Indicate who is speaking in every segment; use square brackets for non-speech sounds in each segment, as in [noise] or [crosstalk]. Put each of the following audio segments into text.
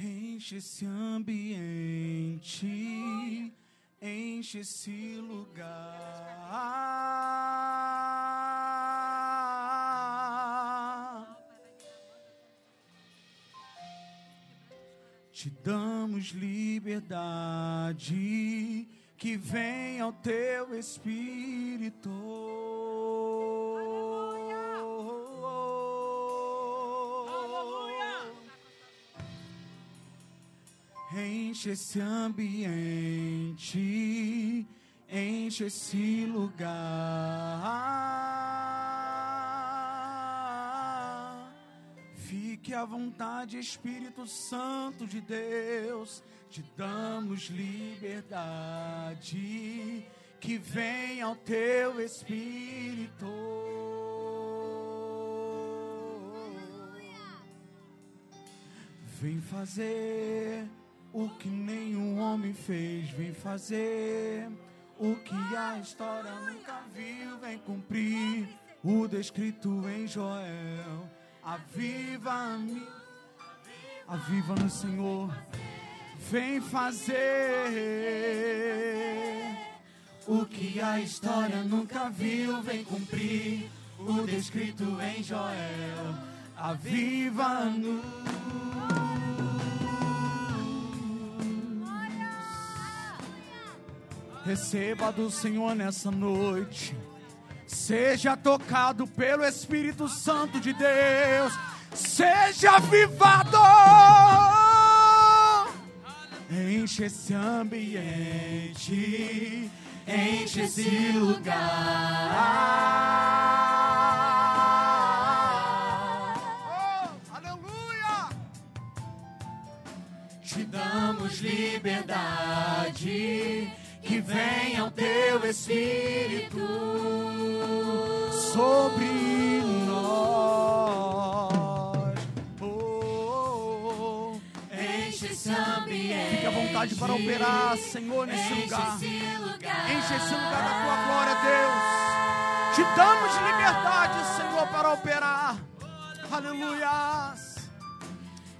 Speaker 1: Enche esse ambiente, enche esse lugar. Te damos liberdade, que venha o teu Espírito. Enche esse ambiente, enche esse lugar. Fique à vontade, Espírito Santo de Deus, te damos liberdade, que venha o teu Espírito. Vem fazer o que nenhum homem fez, vem fazer o que a história nunca viu, vem cumprir o descrito em Joel. Aviva-me, aviva no Senhor, vem fazer o que a história nunca viu, vem cumprir o descrito em Joel. Aviva-nos. Receba do Senhor nessa noite. Seja tocado pelo Espírito Santo de Deus. Seja avivado. Enche esse ambiente. Enche esse lugar. Oh, aleluia! Te damos liberdade que venha o teu Espírito sobre nós. Oh,
Speaker 2: Enche esse ambiente.
Speaker 1: fique à vontade para operar, Senhor, nesse
Speaker 2: Enche
Speaker 1: lugar.
Speaker 2: lugar.
Speaker 1: Enche esse lugar da tua glória, Deus. Te damos liberdade, Senhor, para operar. Aleluia.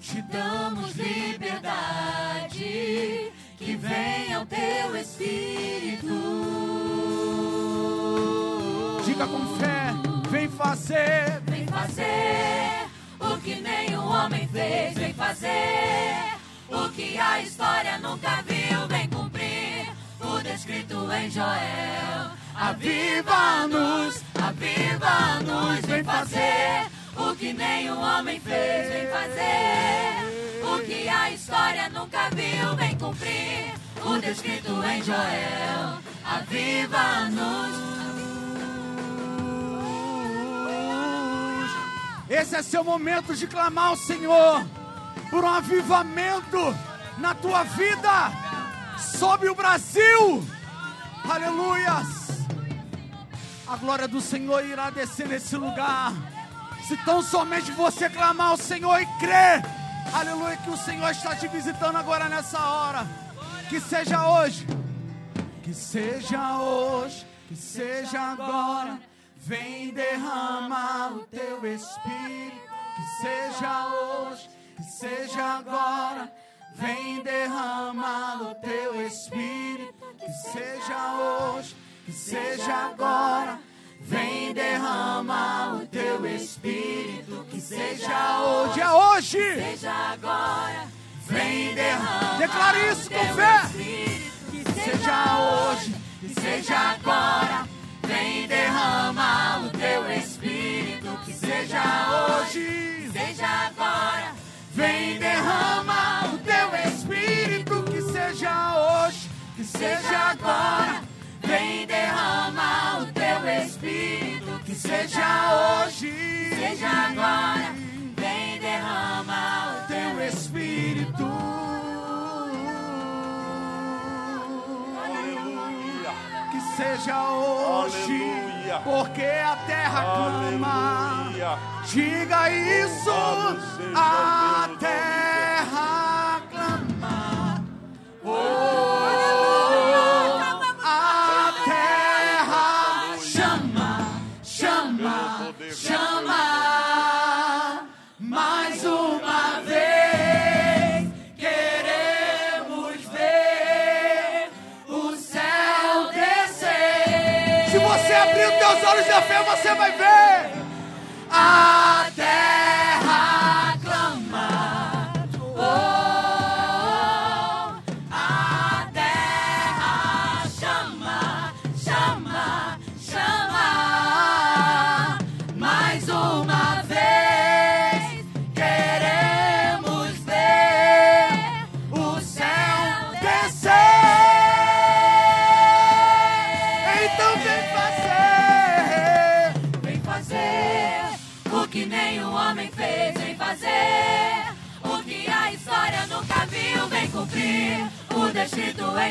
Speaker 2: Te damos liberdade. Que venha o teu Espírito.
Speaker 1: Diga com fé, vem fazer.
Speaker 2: Vem fazer o que nenhum homem fez. Vem fazer o que a história nunca viu. Vem cumprir o descrito em Joel.
Speaker 1: Aviva-nos,
Speaker 2: aviva-nos. Vem fazer o que nenhum homem fez. Vem fazer o que a história nunca viu. Vem cumprir o descrito em Joel. Aviva-nos.
Speaker 1: Esse é seu momento de clamar ao Senhor por um avivamento na tua vida, sobre o Brasil. Aleluias. A glória do Senhor irá descer nesse lugar. Se tão somente você clamar ao Senhor e crer, aleluia, que o Senhor está te visitando agora nessa hora. Que seja hoje, que seja hoje, que seja agora. Vem derramar o teu espírito. Que seja hoje, que seja agora. Vem derramar o teu espírito. Que seja hoje, que seja agora. Vem derramar o teu espírito. Que seja hoje, é hoje.
Speaker 2: Seja agora.
Speaker 1: Vem derramar. Declare isso com fé.
Speaker 2: Espírito. Que
Speaker 1: Seja hoje,
Speaker 2: que seja agora. Vem derramar o teu Espírito. Que seja hoje. Seja agora.
Speaker 1: Vem derramar o teu espírito, que seja hoje, que seja agora.
Speaker 2: Vem derramar o teu
Speaker 1: seja hoje,
Speaker 2: Seja agora. Vem derramar o teu
Speaker 1: espírito.
Speaker 3: Aleluia.
Speaker 1: Que seja hoje,
Speaker 3: Aleluia.
Speaker 1: porque a terra clama.
Speaker 3: Aleluia.
Speaker 1: Diga isso, a terra clama. Oh, vai ver.
Speaker 2: A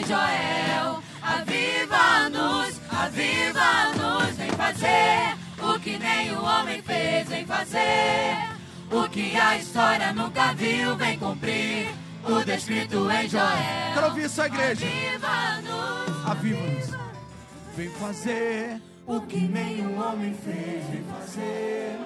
Speaker 2: Joel. Aviva-nos, aviva-nos, vem fazer o que nenhum homem fez, vem fazer o que a história nunca viu, vem cumprir o descrito em Joel.
Speaker 1: Quero ouvir sua igreja.
Speaker 2: Aviva-nos,
Speaker 1: Aviva-nos. Vem fazer o que nenhum homem fez. Vem fazer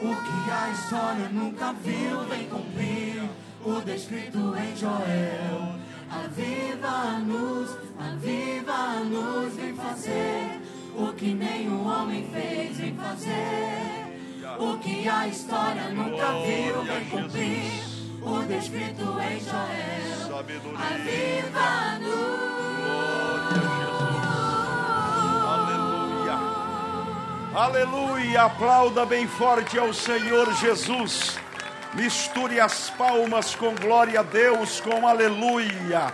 Speaker 1: o que a história nunca viu. Vem cumprir o descrito em Joel. Aviva-nos, aviva-nos. Vem fazer o que nenhum homem fez. Vem fazer o que a história nunca viu. Vem cumprir o descrito em Joel.
Speaker 2: Aviva-nos.
Speaker 3: Aleluia. Aleluia. Aplauda bem forte ao Senhor Jesus. Misture as palmas com glória a Deus, com aleluia.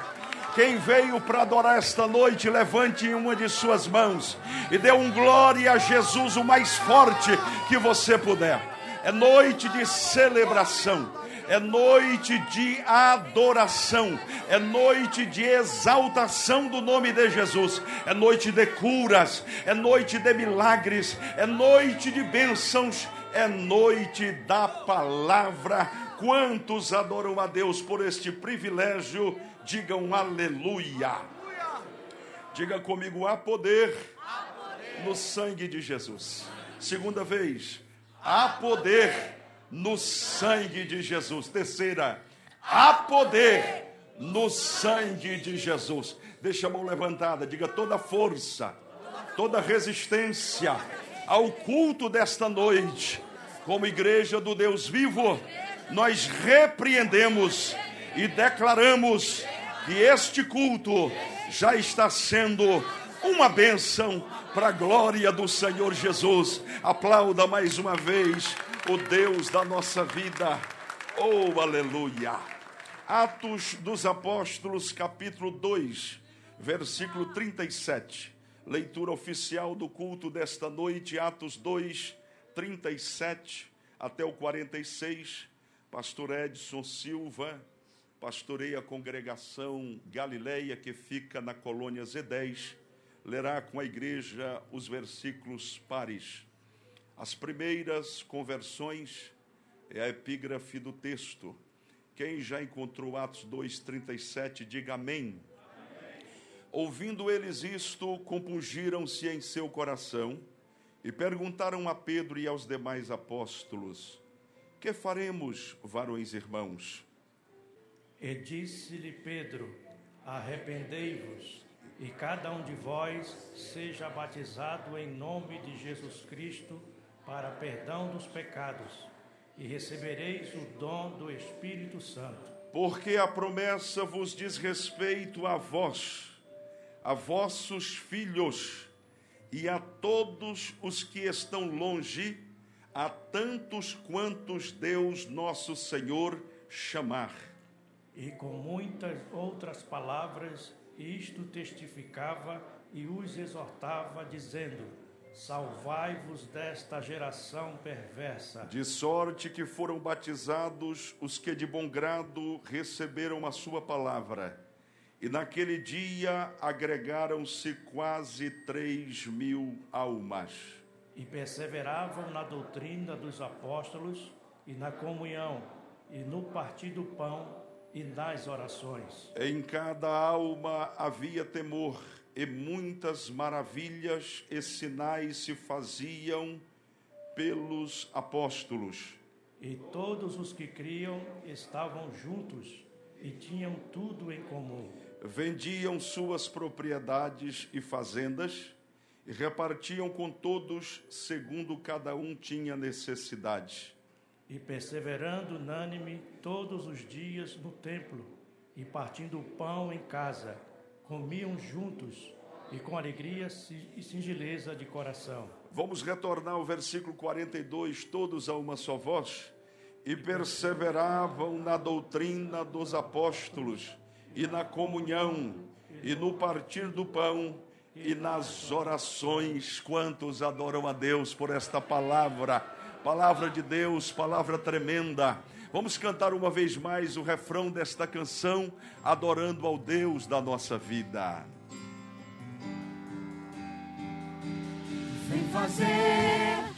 Speaker 3: Quem veio para adorar esta noite, levante uma de suas mãos e dê um glória a Jesus o mais forte que você puder. É noite de celebração é noite de adoração, é noite de exaltação do nome de Jesus, é noite de curas, é noite de milagres, é noite de bênçãos, é noite da palavra. Quantos adoram a Deus por este privilégio? Digam aleluia. Diga comigo: há poder no sangue de Jesus. Segunda vez, há poder no sangue de Jesus. Terceira, há poder no sangue de Jesus. Deixa a mão levantada, diga toda força, toda resistência ao culto desta noite. Como igreja do Deus vivo, nós repreendemos e declaramos que este culto já está sendo uma bênção para a glória do Senhor Jesus. Aplauda mais uma vez o Deus da nossa vida. Oh, aleluia. Atos dos Apóstolos, capítulo 2, versículo 37. Leitura oficial do culto desta noite, Atos 2, 37 até o 46. Pastor Edson Silva pastoreia a congregação Galileia que fica na colônia Z10. Lerá com a igreja os versículos pares. As primeiras conversões é a epígrafe do texto. Quem já encontrou Atos 2:37, diga amém. Ouvindo eles isto, compungiram-se em seu coração e perguntaram a Pedro e aos demais apóstolos: Que faremos, varões irmãos?
Speaker 4: E disse-lhe Pedro: Arrependei-vos, e cada um de vós seja batizado em nome de Jesus Cristo para perdão dos pecados, e recebereis o dom do Espírito Santo.
Speaker 3: Porque a promessa vos diz respeito a vós, a vossos filhos e a todos os que estão longe, a tantos quantos Deus nosso Senhor chamar.
Speaker 4: E com muitas outras palavras, isto testificava e os exortava, dizendo: Salvai-vos desta geração perversa.
Speaker 3: De sorte que foram batizados os que de bom grado receberam a sua palavra. E naquele dia agregaram-se quase três mil almas.
Speaker 4: E perseveravam na doutrina dos apóstolos, e na comunhão, e no partir do pão, e nas orações.
Speaker 3: Em cada alma havia temor, e muitas maravilhas e sinais se faziam pelos apóstolos.
Speaker 4: E todos os que criam estavam juntos e tinham tudo em comum.
Speaker 3: Vendiam suas propriedades e fazendas e repartiam com todos segundo cada um tinha necessidade.
Speaker 4: E perseverando unânime todos os dias no templo, e partindo o pão em casa, comiam juntos e com alegria e singeleza de coração.
Speaker 3: Vamos retornar ao versículo 42, todos a uma só voz. E perseveravam na doutrina dos apóstolos, e na comunhão, e no partir do pão, e nas orações. Quantos adoram a Deus por esta palavra? Palavra de Deus, palavra tremenda. Vamos cantar uma vez mais o refrão desta canção, adorando ao Deus da nossa vida.
Speaker 2: Vem fazer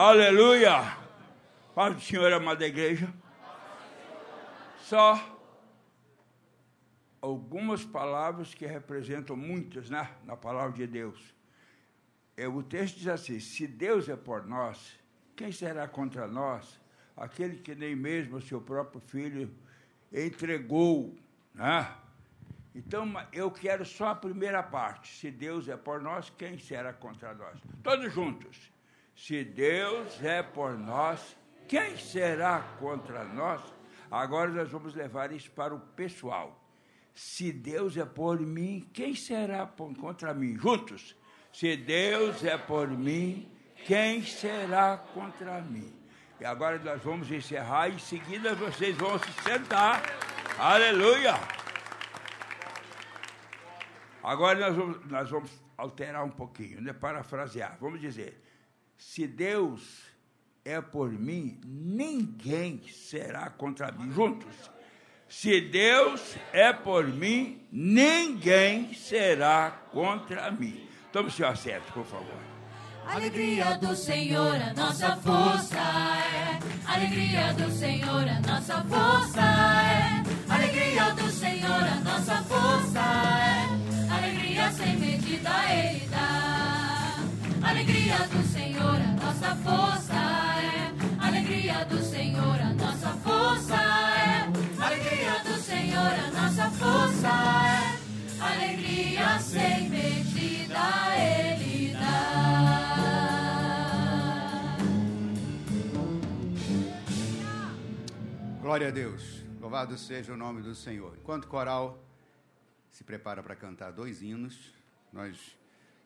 Speaker 5: Aleluia! Paz do Senhor, amada igreja. Só algumas palavras que representam muitas, né? Na palavra de Deus. É, o texto diz assim: se Deus é por nós, quem será contra nós? Aquele que nem mesmo seu próprio filho entregou, né? Então, eu quero só a primeira parte. Se Deus é por nós, quem será contra nós? Todos juntos. Se Deus é por nós, quem será contra nós? Agora nós vamos levar isso para o pessoal. Se Deus é por mim, quem será contra mim? Juntos. Se Deus é por mim, quem será contra mim? E agora nós vamos encerrar, em seguida vocês vão se sentar. Aleluia! Agora nós vamos, nós vamos alterar um pouquinho, né? parafrasear. Vamos dizer: se Deus é por mim, ninguém será contra mim. Juntos. Se Deus é por mim, ninguém será contra mim. Tome seu assento, por favor.
Speaker 2: Alegria do Senhor, a nossa força é. Alegria do Senhor, a nossa força é. Alegria do Senhor, a nossa força é. Alegria sem medida Ele dá. Alegria do Senhor, a nossa força é. Alegria do Senhor, a nossa força é. Alegria do Senhor, a nossa força é. Alegria sem medida Ele dá.
Speaker 6: Glória a Deus. Louvado seja o nome do Senhor. Enquanto o coral se prepara para cantar dois hinos, nós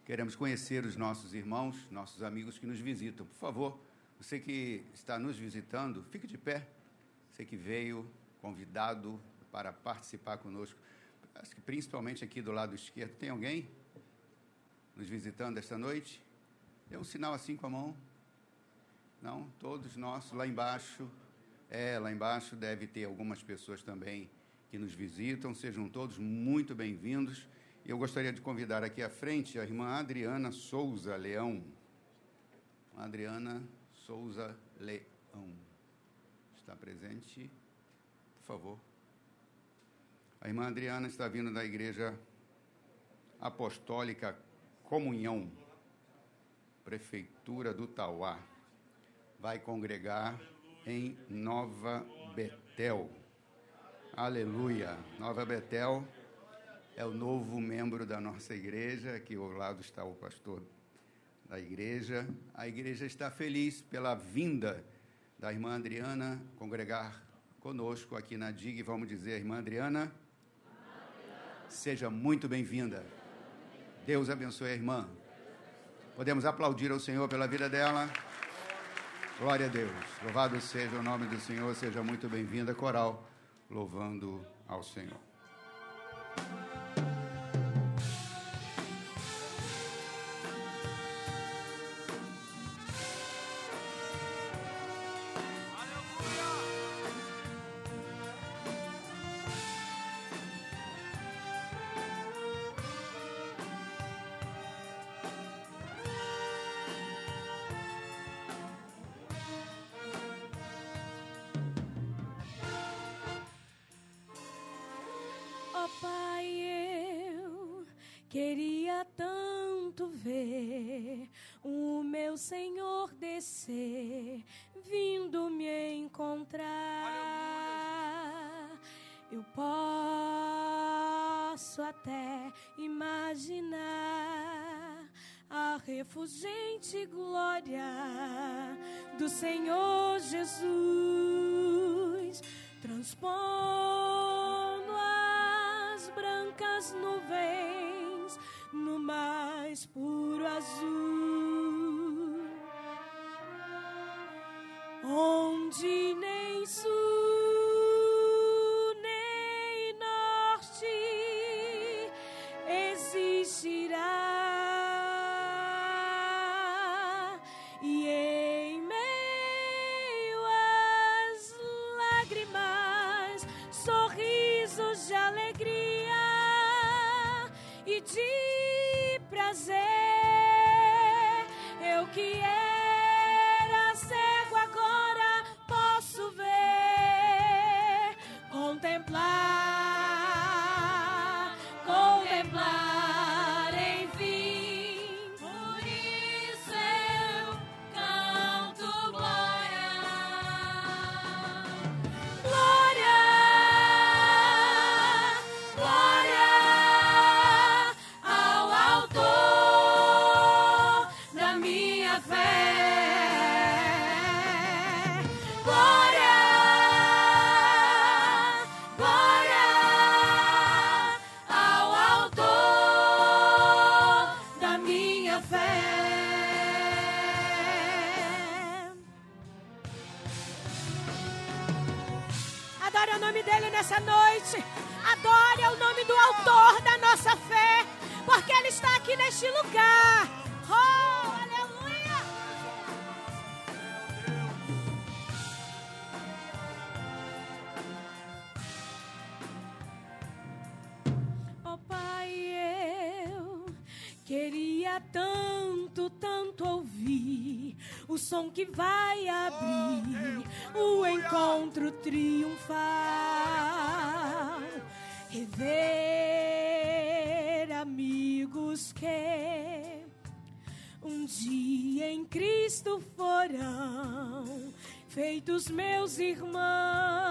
Speaker 6: queremos conhecer os nossos irmãos, nossos amigos que nos visitam. Por favor, você que está nos visitando, fique de pé. Você que veio convidado para participar conosco. Acho que principalmente aqui do lado esquerdo. Tem alguém nos visitando esta noite? Dê um sinal assim com a mão. Não? Todos nós lá embaixo. É, lá embaixo deve ter algumas pessoas também que nos visitam. Sejam todos muito bem-vindos. E eu gostaria de convidar aqui à frente a irmã Adriana Souza Leão. Adriana Souza Leão. Está presente? Por favor. A irmã Adriana está vindo da Igreja Apostólica Comunhão, Prefeitura do Tauá. Vai congregar em Nova Betel. Aleluia. Nova Betel é o novo membro da nossa igreja, aqui ao lado está o pastor da igreja. A igreja está feliz pela vinda da irmã Adriana congregar conosco aqui na DIG. Vamos dizer, irmã Adriana, seja muito bem-vinda. Deus abençoe a irmã. Podemos aplaudir ao Senhor pela vida dela. Glória a Deus. Louvado seja o nome do Senhor. Seja muito bem-vinda, coral, louvando ao Senhor.
Speaker 7: Refugente glória do Senhor Jesus, transpondo feitos meus irmãos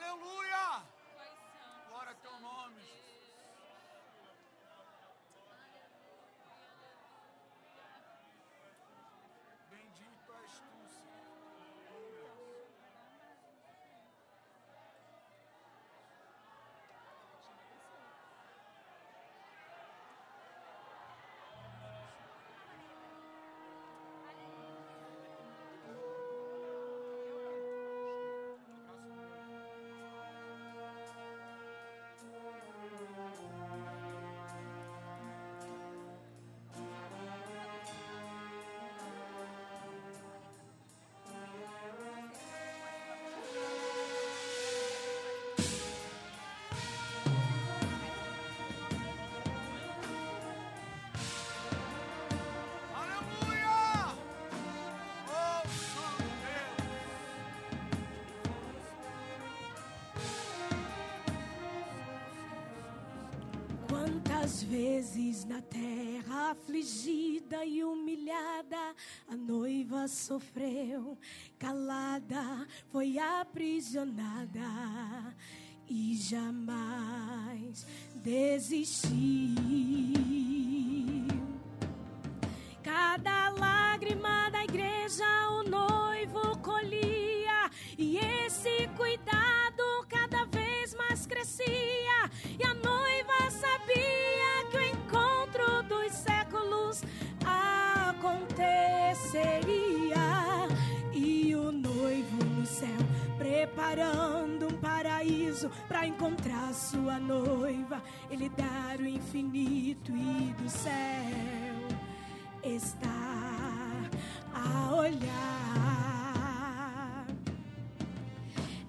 Speaker 1: Hallelujah.
Speaker 7: Quantas vezes na terra afligida e humilhada a noiva sofreu, calada, foi aprisionada e jamais desistiu. Preparando um paraíso para encontrar sua noiva, ele dar o infinito e do céu está a olhar.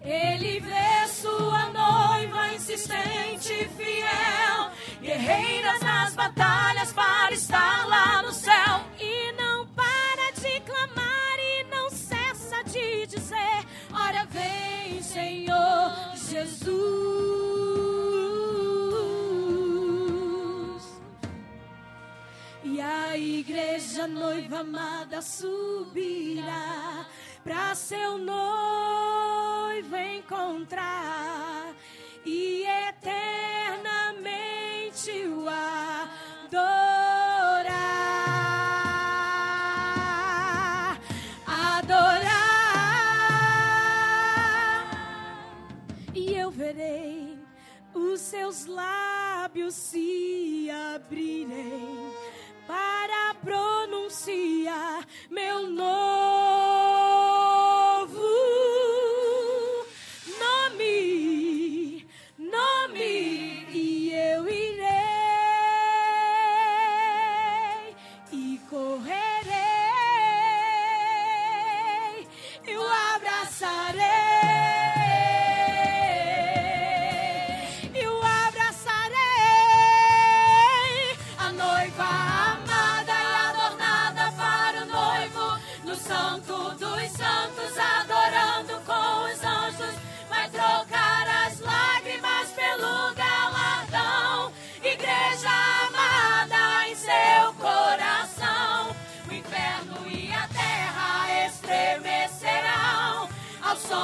Speaker 7: Ele vê sua noiva insistente e fiel, guerreiras nas batalhas para estar lá no céu. A igreja noiva amada subirá para seu noivo encontrar e eternamente o adorar. Adorar. E eu verei os seus lábios se abrirem para pronunciar meu novo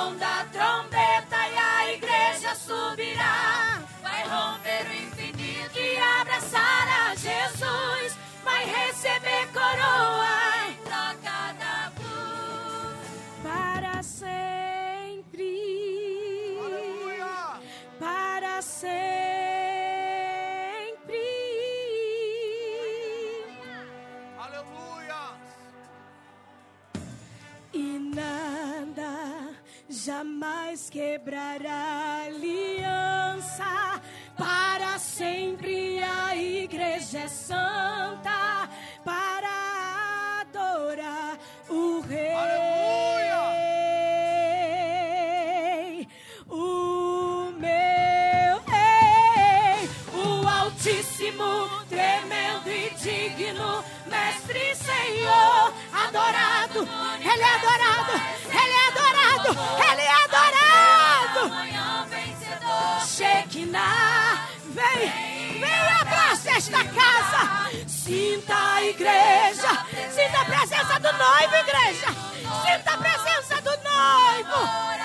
Speaker 7: som da trombeta e a igreja subirá. Vai romper o infinito e abraçar a Jesus. Vai receber coroa da cruz para sempre.
Speaker 1: Aleluia!
Speaker 7: Para sempre. Jamais quebrará aliança. Para sempre a igreja é santa para abraça esta casa. Sinta a igreja, sinta a presença do noivo, igreja. Sinta a presença do noivo.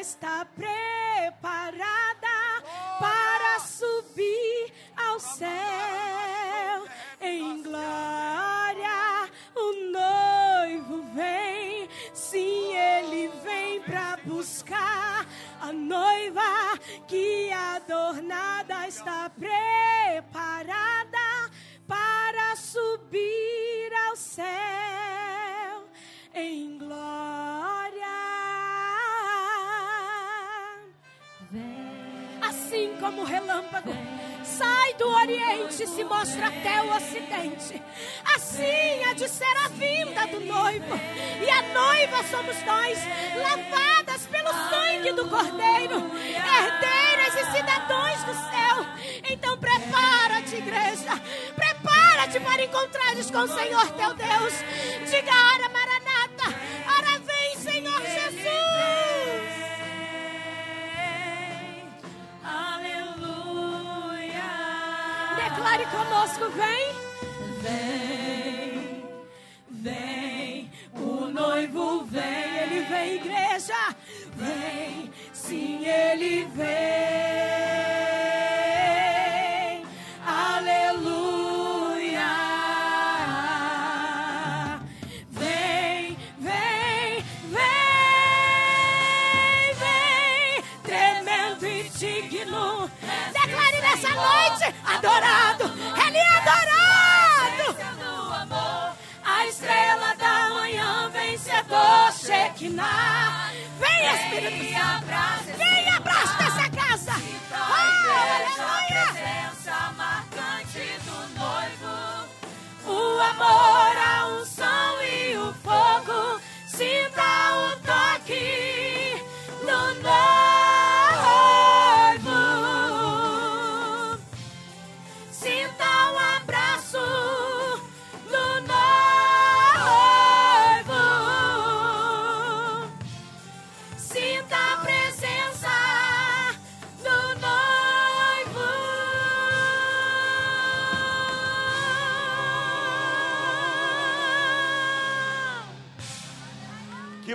Speaker 7: Está preparada para subir ao céu em glória. O noivo vem, sim, ele vem para buscar a noiva que adornada está preparada para subir ao céu como relâmpago sai do Oriente e se mostra até o Ocidente. Assim há de ser a vinda do noivo. E a noiva somos nós, lavadas pelo sangue do Cordeiro, herdeiras e cidadãos do céu. Então prepara-te, igreja. Prepara-te para encontrares com o Senhor teu Deus. Diga, Ara Maranata, conosco, vem.
Speaker 2: Vem, vem, o noivo vem,
Speaker 7: Ele vem, igreja.
Speaker 2: vem, sim, ele vem. Aleluia.
Speaker 7: Vem, vem, vem, vem, tremendo e digno. Declare nessa noite, adorado, vencedor, Shekinah. Vem, Espírito Santo, vem, abraça essa casa. Oh,
Speaker 2: a
Speaker 7: aleluia.
Speaker 2: presença marcante do noivo.
Speaker 7: O amor, a unção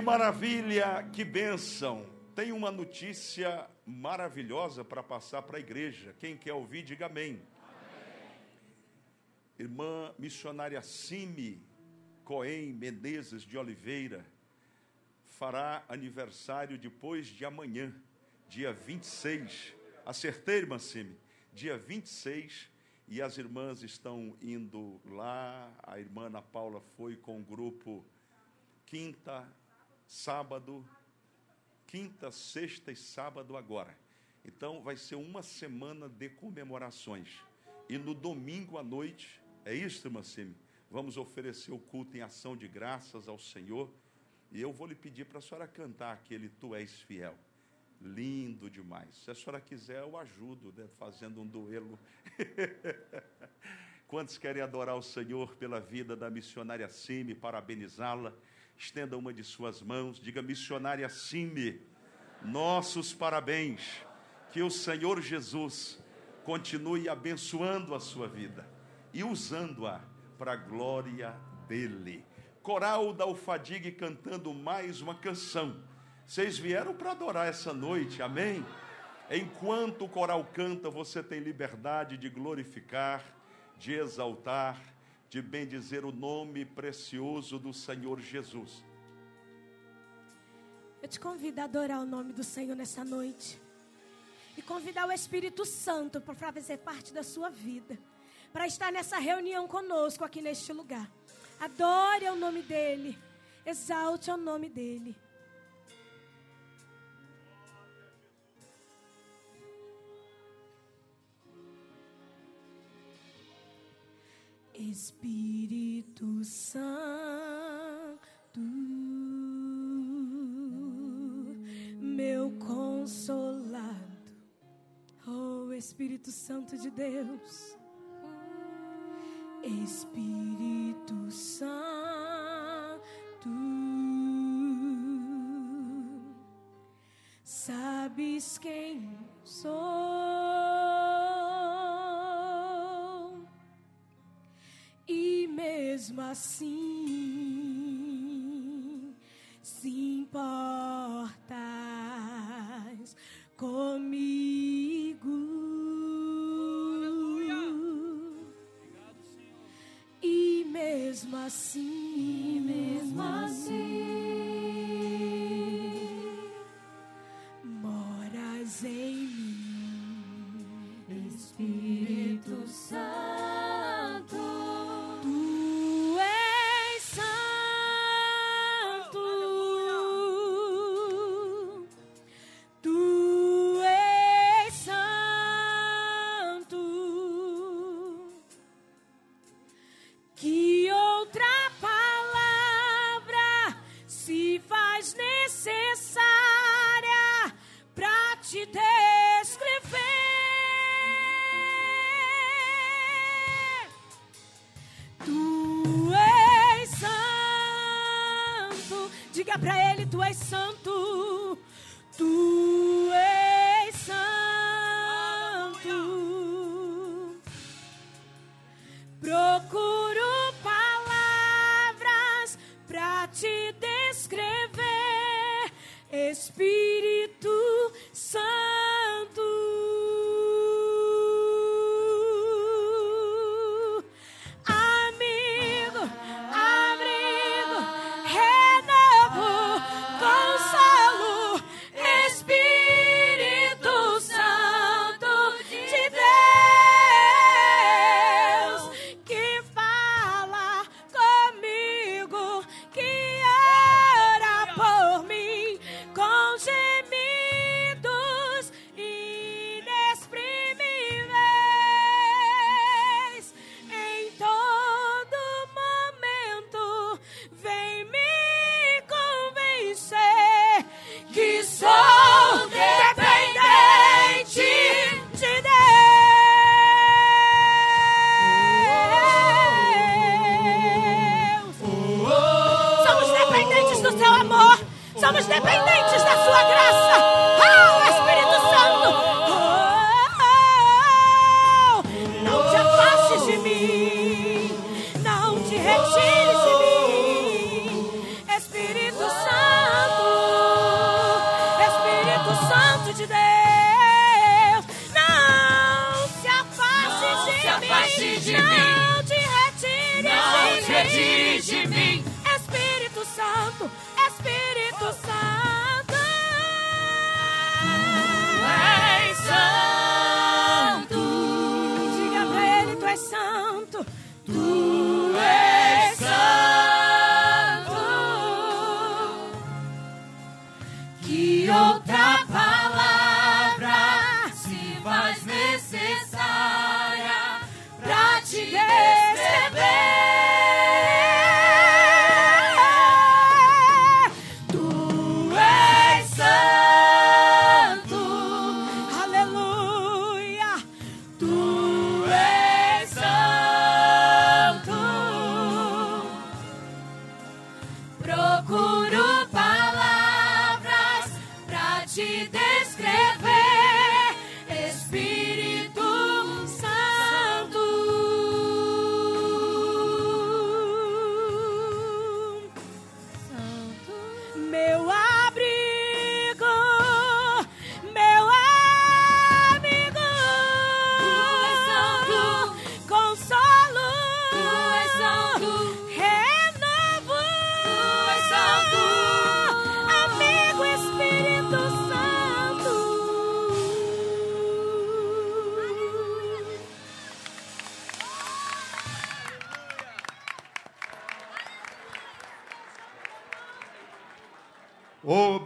Speaker 3: maravilha, que bênção. Tem uma notícia maravilhosa para passar para a igreja. Quem quer ouvir, diga amém. Irmã missionária Simi Coen Menezes de Oliveira fará aniversário depois de amanhã, dia 26. Acertei, irmã Simi? Dia 26. E as irmãs estão indo lá. A irmã Ana Paula foi com o grupo quinta, sábado, quinta, sexta e sábado agora. Então vai ser uma semana de comemorações. E no domingo à noite, é isso, irmã Simi? Vamos oferecer o culto em ação de graças ao Senhor. E eu vou lhe pedir para a senhora cantar aquele Tu És Fiel. Lindo demais. Se a senhora quiser, eu ajudo, né, fazendo um duelo. [laughs] Quantos querem adorar o Senhor pela vida da missionária Simi, parabenizá-la? Estenda uma de suas mãos, diga missionária Simi, nossos parabéns. Que o Senhor Jesus continue abençoando a sua vida e usando-a para a glória dele. Coral da Ufadigue cantando mais uma canção. Vocês vieram para adorar essa noite, amém? Enquanto o coral canta, você tem liberdade de glorificar, de exaltar, de bendizer o nome precioso do Senhor Jesus.
Speaker 7: Eu te convido a adorar o nome do Senhor nessa noite. E convidar o Espírito Santo para fazer parte da sua vida. Para estar nessa reunião conosco aqui neste lugar. Adore o nome dEle. Exalte o nome dEle. Espírito Santo, meu consolado, oh Espírito Santo de Deus, Espírito Santo, sabes quem sou. mesmo assim
Speaker 2: se importas comigo.
Speaker 8: Obrigado, e mesmo
Speaker 2: assim, e mesmo
Speaker 7: assim.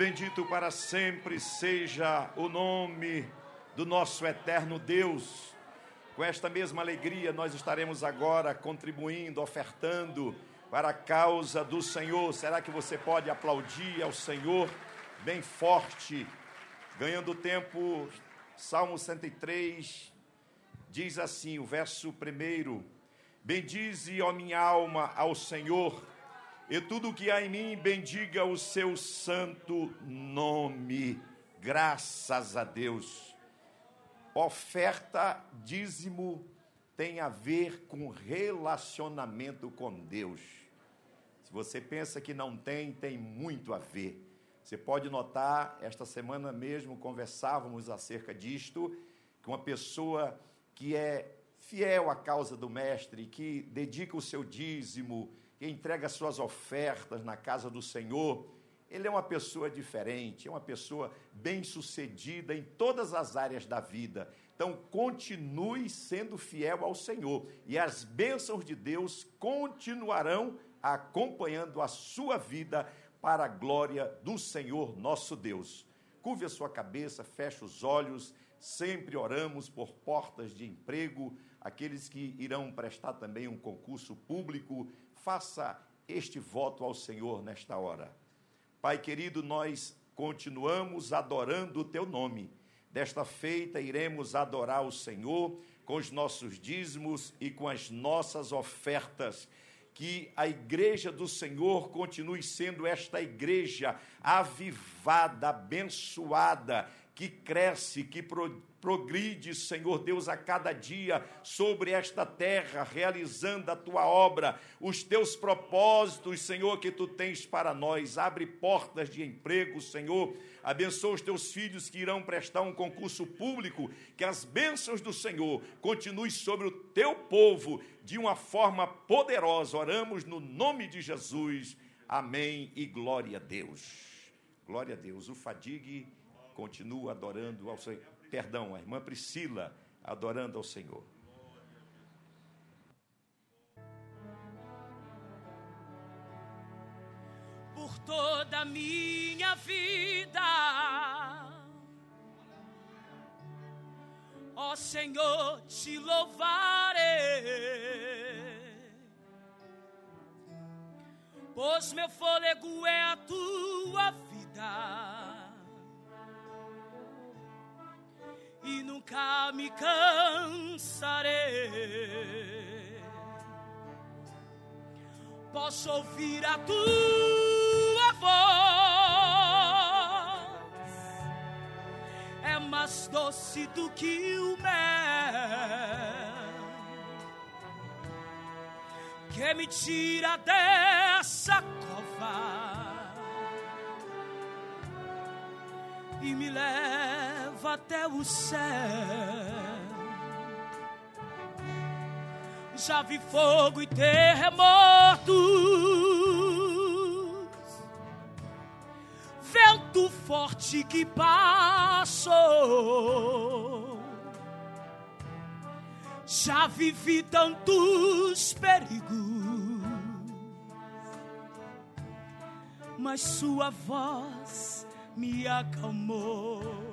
Speaker 7: Bendito para sempre seja o nome do nosso eterno Deus. Com esta mesma alegria, nós estaremos agora contribuindo, ofertando para a causa do Senhor. Será que você pode aplaudir ao Senhor bem forte? Ganhando tempo, Salmo 103 diz assim, o verso primeiro: Bendize, ó minha alma, ao Senhor e tudo que há em mim bendiga o seu santo nome. Graças a Deus. Oferta, dízimo tem a ver com relacionamento com Deus. Se você pensa que não tem, tem muito a ver. Você pode notar, esta semana mesmo conversávamos acerca disto, que uma pessoa que é
Speaker 9: fiel à causa do Mestre, que dedica o seu dízimo, que entrega suas ofertas na casa do Senhor, ele é uma pessoa diferente, é uma pessoa bem-sucedida em todas as áreas da vida. Então, continue sendo fiel ao Senhor e as bênçãos de Deus continuarão acompanhando a sua vida para a glória do Senhor nosso Deus. Curve a sua cabeça, feche os olhos, sempre oramos por portas de emprego, aqueles que irão prestar também um concurso público, faça este voto ao Senhor nesta hora. Pai querido, nós continuamos adorando o teu nome. Desta feita iremos adorar o Senhor com os nossos dízimos e com as nossas ofertas. Que a igreja do Senhor continue sendo esta igreja avivada, abençoada, que cresce, que progride, Senhor Deus, a cada dia sobre esta terra, realizando a tua obra, os teus propósitos, Senhor, que tu tens para nós. Abre portas de emprego, Senhor. Abençoa os teus filhos que irão prestar um concurso público, que as bênçãos do Senhor continuem sobre o teu povo de uma forma poderosa. Oramos no nome de Jesus. Amém e glória a Deus. Glória a Deus. O fadigue continua adorando ao Senhor perdão, a irmã Priscila adorando ao Senhor.
Speaker 10: Por toda a minha vida, ó Senhor, te louvarei, pois meu fôlego é a tua vida. E nunca me cansarei. Posso ouvir a tua voz, é mais doce do que o mel que me tira dessa cova e me leva leva até o céu. Já vi fogo e terremotos, vento forte que passou. Já vivi tantos perigos, mas sua voz me acalmou.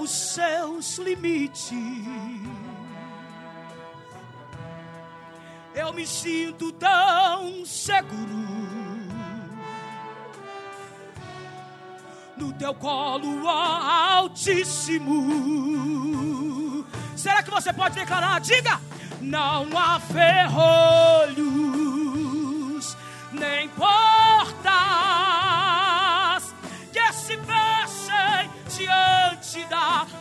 Speaker 10: Os seus limites. Eu me sinto tão seguro no teu colo, Altíssimo. Será que você pode declarar? Diga! não há ferrolhos,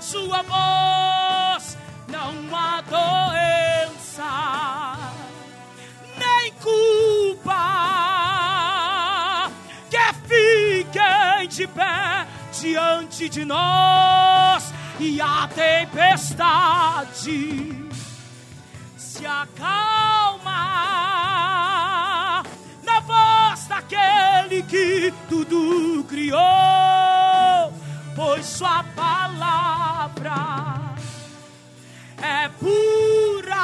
Speaker 10: sua voz. Não há doença, nem culpa que fiquem de pé diante de nós e a tempestade se acalma na voz daquele que tudo criou, pois Sua palavra é pura,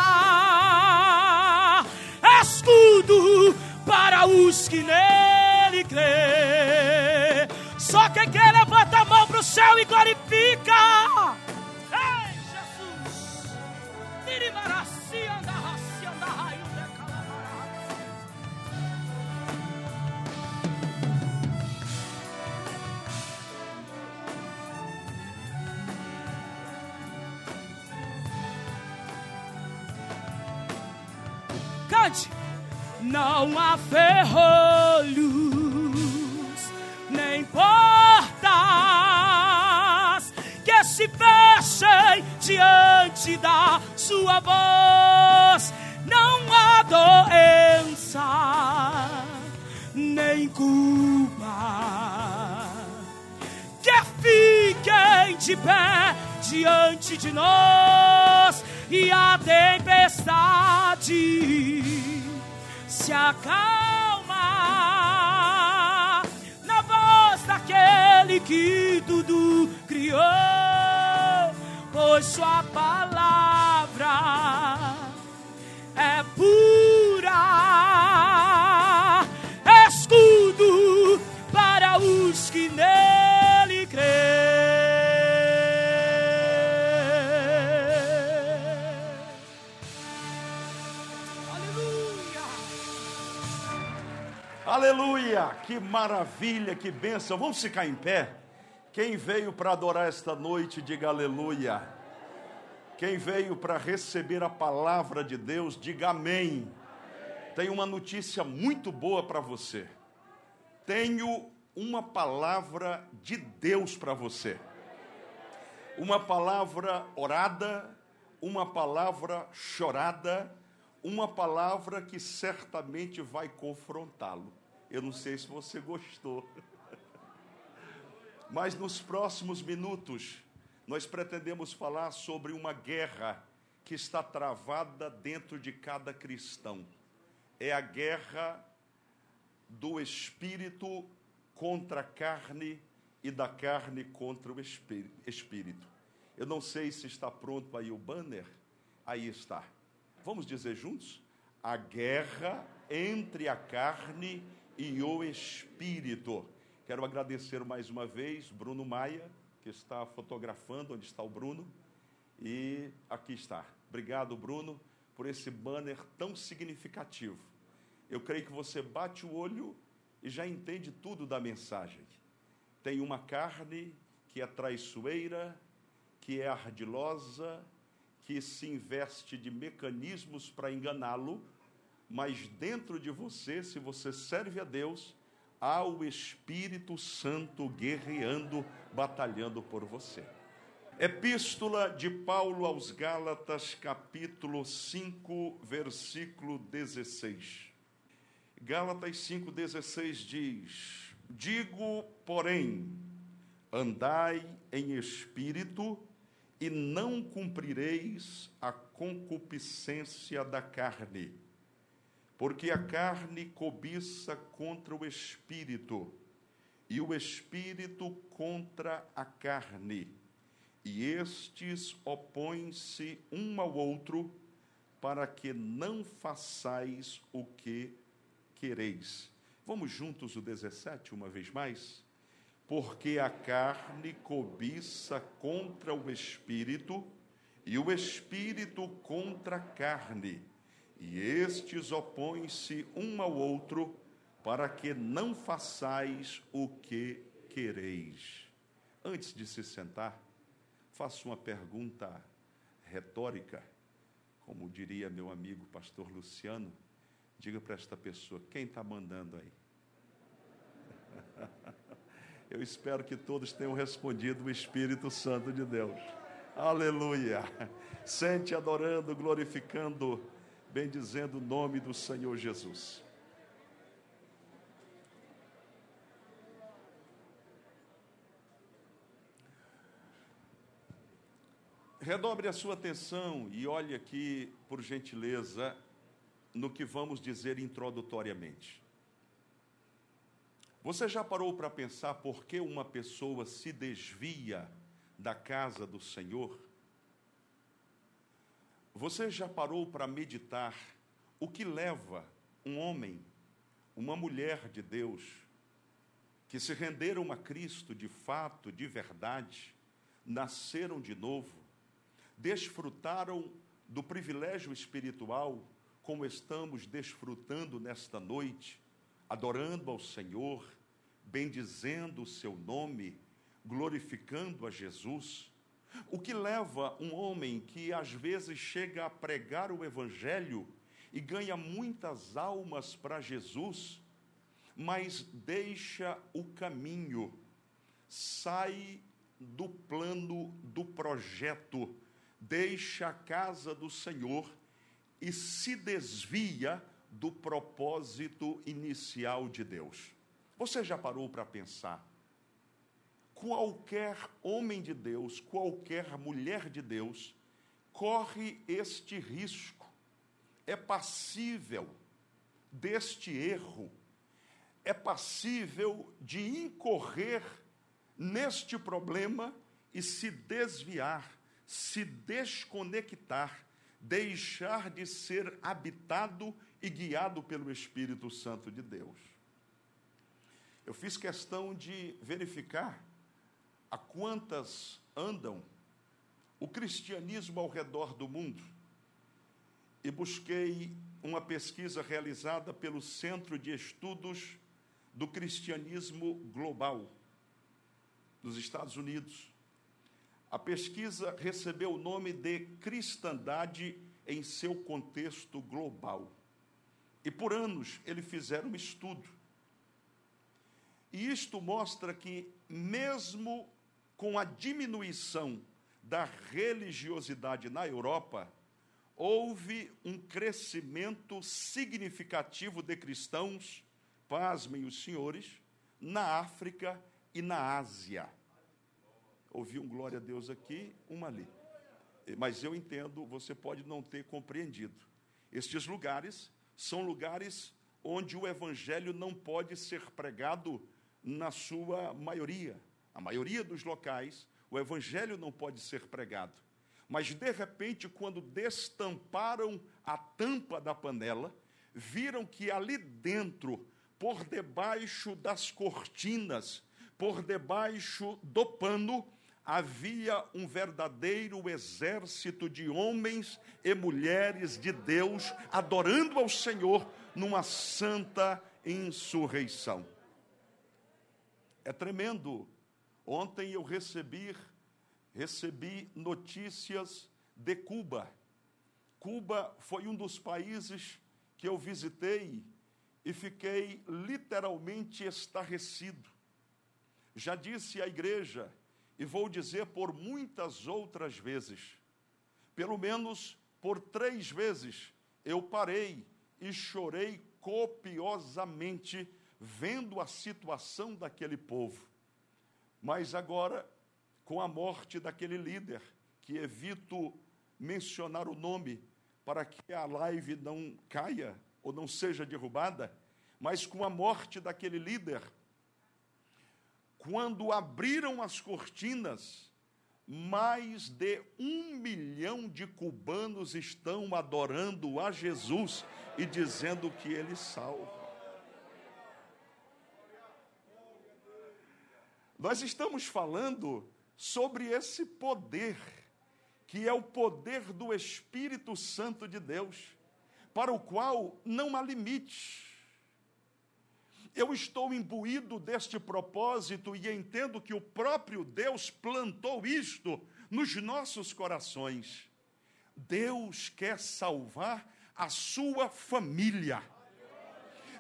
Speaker 10: escudo para os que nele crê. Só quem quer levanta a mão para o céu e glorifica. Cante! Não há ferrolhos, nem portas que se fechem diante da sua voz. Não há doença sem culpa. Que fiquem de pé diante de nós e a tempestade se acalma na voz daquele que tudo criou, pois Sua palavra é pura, escudo para os que nele creem. Aleluia!
Speaker 3: Que maravilha, que bênção. Vamos ficar em pé? Quem veio para adorar esta noite, diga aleluia. Quem veio para receber a palavra de Deus, diga amém. Tenho uma notícia muito boa para você. Tenho uma palavra de Deus para você. Uma palavra orada, uma palavra chorada, uma palavra que certamente vai confrontá-lo. Eu não sei se você gostou. [laughs] Mas nos próximos minutos, nós pretendemos falar sobre uma guerra que está travada dentro de cada cristão. É a guerra do espírito contra a carne e da carne contra o espí- espírito. Eu não sei se está pronto aí o banner. Aí está. Vamos dizer juntos? A guerra entre a carne e o espírito. Quero agradecer mais uma vez Bruno Maia, que está fotografando onde está o Bruno. E aqui está. Obrigado, Bruno, por esse banner tão significativo. Eu creio que você bate o olho e já entende tudo da mensagem. Tem uma carne que é traiçoeira, que é ardilosa, que se investe de mecanismos para enganá-lo, mas dentro de você, se você serve a Deus, há o Espírito Santo guerreando, batalhando por você. Epístola de Paulo aos Gálatas, capítulo 5, versículo 16. Gálatas 5,16 diz: Digo, porém, andai em espírito e não cumprireis a concupiscência da carne, porque a carne cobiça contra o espírito, e o espírito contra a carne, e estes opõem-se um ao outro, para que não façais o que quereis. Vamos juntos o 17 uma vez mais? Porque a carne cobiça contra o espírito, e o espírito contra a carne, e estes opõem-se um ao outro, para que não façais o que quereis. Antes de se sentar, faço uma pergunta retórica, como diria meu amigo pastor Luciano. Diga para esta pessoa: quem está mandando aí? [laughs] Eu espero que todos tenham respondido o Espírito Santo de Deus. Aleluia. Sente adorando, glorificando, bendizendo o nome do Senhor Jesus. Redobre a sua atenção e olhe aqui, por gentileza, no que vamos dizer introdutoriamente. Você já parou para pensar por que uma pessoa se desvia da casa do Senhor? Você já parou para meditar o que leva um homem, uma mulher de Deus, que se renderam a Cristo de fato, de verdade, nasceram de novo, desfrutaram do privilégio espiritual, como estamos desfrutando nesta noite, adorando ao Senhor, bendizendo o seu nome, glorificando a Jesus. O que leva um homem que às vezes chega a pregar o Evangelho e ganha muitas almas para Jesus, mas deixa o caminho, sai do plano do projeto, deixa a casa do Senhor e se desvia do propósito inicial de Deus. Você já parou para pensar? Qualquer homem de Deus, qualquer mulher de Deus, corre este risco, é passível deste erro, é passível de incorrer neste problema e se desviar, se desconectar, deixar de ser habitado e guiado pelo Espírito Santo de Deus. Eu fiz questão de verificar a quantas andam o cristianismo ao redor do mundo e busquei uma pesquisa realizada pelo Centro de Estudos do Cristianismo Global dos Estados Unidos. A pesquisa recebeu o nome de Cristandade em seu contexto global. E por anos eles fizeram um estudo. E isto mostra que, mesmo com a diminuição da religiosidade na Europa, houve um crescimento significativo de cristãos, pasmem os senhores, na África e na Ásia. Ouvi um glória a Deus aqui, uma ali. Mas eu entendo, você pode não ter compreendido. Estes lugares são lugares onde o evangelho não pode ser pregado na sua maioria. A maioria dos locais, o evangelho não pode ser pregado. Mas de repente, quando destamparam a tampa da panela, viram que ali dentro, por debaixo das cortinas, por debaixo do pano, havia um verdadeiro exército de homens e mulheres de Deus adorando ao Senhor numa santa insurreição. É tremendo. Ontem eu recebi recebi notícias de Cuba. Cuba foi um dos países que eu visitei e fiquei literalmente estarrecido. Já disse à igreja e vou dizer por muitas outras vezes, pelo menos por três vezes, eu parei e chorei copiosamente vendo a situação daquele povo. Mas agora, com a morte daquele líder, que evito mencionar o nome para que a live não caia ou não seja derrubada, mas com a morte daquele líder, quando abriram as cortinas, mais de um milhão de cubanos estão adorando a Jesus e dizendo que ele salva. Nós estamos falando sobre esse poder, que é o poder do Espírito Santo de Deus, para o qual não há limite eu estou imbuído deste propósito e entendo que o próprio Deus plantou isto nos nossos corações. Deus quer salvar a sua família.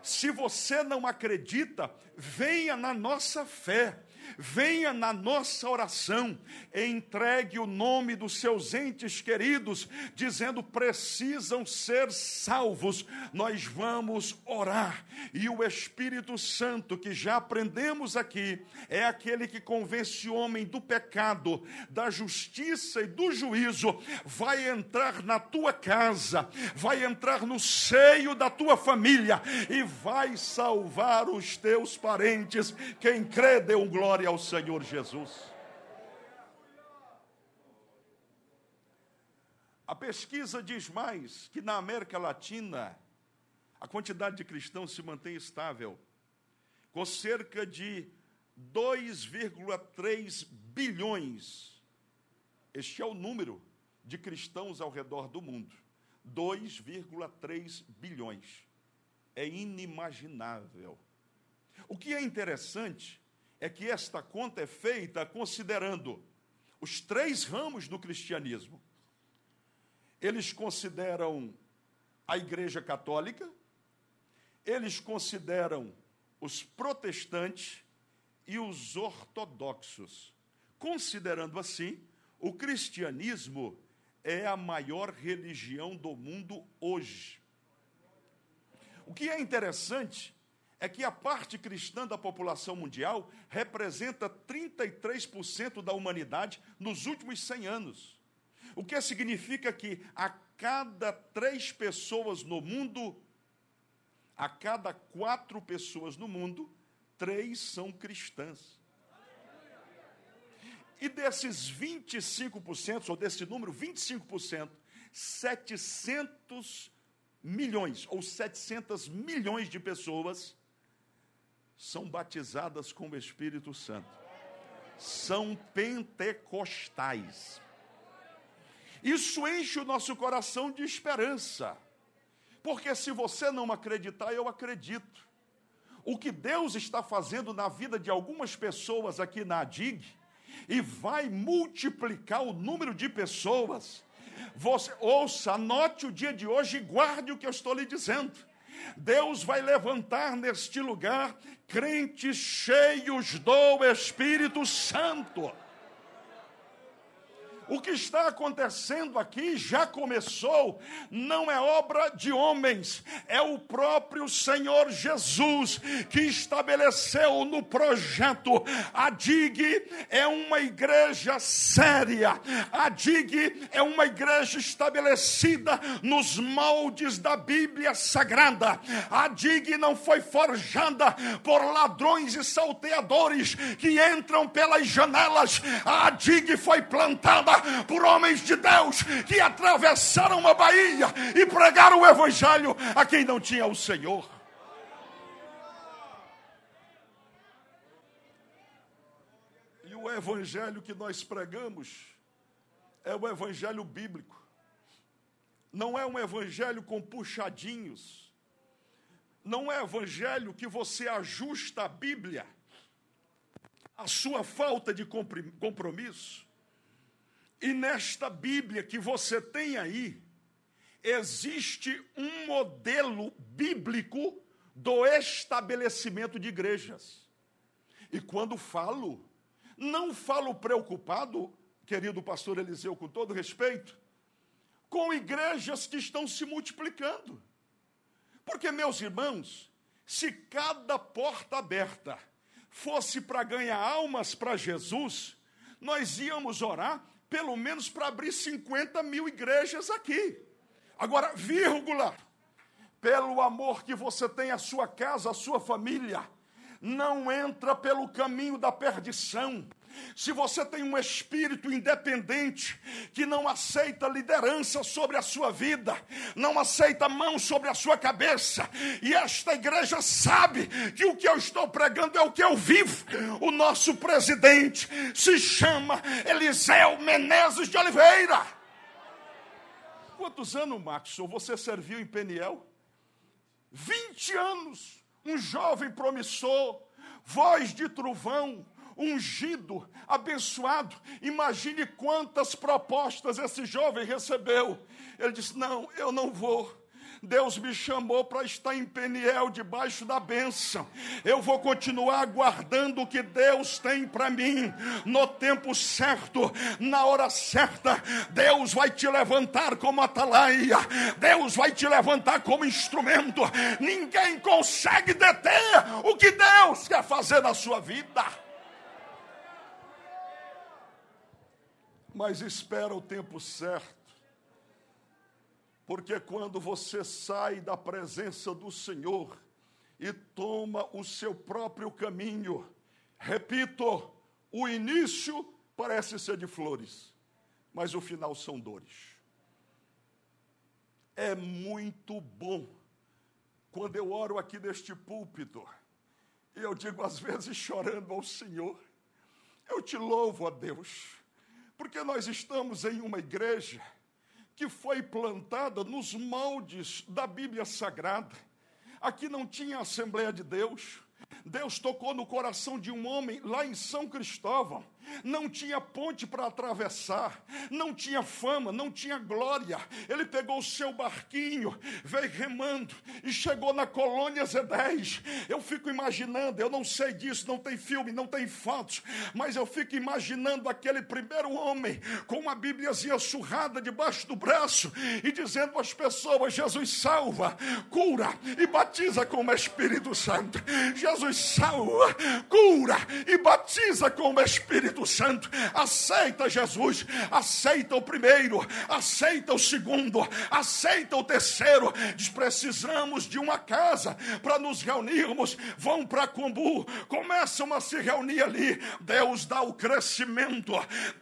Speaker 3: Se você não acredita, venha na nossa fé venha na nossa oração, entregue o nome dos seus entes queridos, dizendo precisam ser salvos. Nós vamos orar, e o Espírito Santo, que já aprendemos aqui, é aquele que convence o homem do pecado, da justiça e do juízo, vai entrar na tua casa, vai entrar no seio da tua família e vai salvar os teus parentes. Quem crê, dê um glória Glória ao Senhor Jesus. A pesquisa diz mais que na América Latina a quantidade de cristãos se mantém estável, com cerca de 2,3 bilhões. Este é o número de cristãos ao redor do mundo. 2,3 bilhões. É inimaginável. O que é interessante é que esta conta é feita considerando os três ramos do cristianismo. Eles consideram a Igreja Católica, eles consideram os protestantes e os ortodoxos. Considerando assim, o cristianismo é a maior religião do mundo hoje. O que é interessante é que a parte cristã da população mundial representa 33% da humanidade nos últimos 100 anos. O que significa que a cada três pessoas no mundo, a cada quatro pessoas no mundo, três são cristãs. E desses 25%, ou desse número, 25%, 700 milhões ou 700 milhões de pessoas são batizadas com o Espírito Santo. São pentecostais. Isso enche o nosso coração de esperança. Porque se você não acreditar, eu acredito. O que Deus está fazendo na vida de algumas pessoas aqui na ADIG, e vai multiplicar o número de pessoas. Você ouça, anote o dia de hoje e guarde o que eu estou lhe dizendo. Deus vai levantar neste lugar crentes cheios do Espírito Santo. O que está acontecendo aqui já começou, não é obra de homens, é o próprio Senhor Jesus que estabeleceu no projeto. A DIG é uma igreja séria, a DIG é uma igreja estabelecida nos moldes da Bíblia Sagrada. A DIG não foi forjada por ladrões e salteadores que entram pelas janelas, a DIG foi plantada por homens de Deus que atravessaram uma baía e pregaram o Evangelho a quem não tinha o Senhor. E o Evangelho que nós pregamos é o Evangelho bíblico. Não é um Evangelho com puxadinhos. Não é Evangelho que você ajusta a Bíblia a sua falta de compromisso. E nesta Bíblia que você tem aí, existe um modelo bíblico do estabelecimento de igrejas. E quando falo, não falo preocupado, querido pastor Eliseu, com todo respeito, com igrejas que estão se multiplicando. Porque, meus irmãos, se cada porta aberta fosse para ganhar almas para Jesus, nós íamos orar pelo menos para abrir 50 mil igrejas aqui. Agora, vírgula, pelo amor que você tem à sua casa, à sua família, não entra pelo caminho da perdição, se você tem um espírito independente que não aceita liderança sobre a sua vida, não aceita mão sobre a sua cabeça, e esta igreja sabe que o que eu estou pregando é o que eu vivo, o nosso presidente se chama Eliseu Menezes de Oliveira. Quantos anos, Maxson, você serviu em Peniel? 20 anos, um jovem promissor, voz de trovão, ungido, abençoado. Imagine quantas propostas esse jovem recebeu. Ele disse: Não, eu não vou. Deus me chamou para estar em Peniel, debaixo da bênção. Eu vou continuar aguardando o que Deus tem para mim, no tempo certo, na hora certa. Deus vai te levantar como atalaia, Deus vai te levantar como instrumento. Ninguém consegue deter o que Deus quer fazer na sua vida. Mas espera o tempo certo. Porque quando você sai da presença do Senhor e toma o seu próprio caminho, repito, o início parece ser de flores, mas o final são dores. É muito bom quando eu oro aqui neste púlpito, e eu digo às vezes chorando ao Senhor, eu te louvo a Deus porque nós estamos em uma igreja que foi plantada nos moldes da Bíblia Sagrada. Aqui não tinha Assembleia de Deus, Deus tocou no coração de um homem lá em São Cristóvão não tinha ponte para atravessar, não tinha fama, não tinha glória. Ele pegou o seu barquinho, veio remando e chegou na colônia Z10. Eu fico imaginando, eu não sei disso, não tem filme, não tem fotos, mas eu fico imaginando aquele primeiro homem com uma Bíbliazinha surrada debaixo do braço e dizendo às pessoas: Jesus salva, cura e batiza com o Espírito Santo. Jesus salva, cura e batiza com o Espírito Espírito Santo. Aceita Jesus, aceita o primeiro, aceita o segundo, aceita o terceiro. Diz: precisamos de uma casa para nos reunirmos. Vão para Cumbu, começam a se reunir ali. Deus dá o crescimento,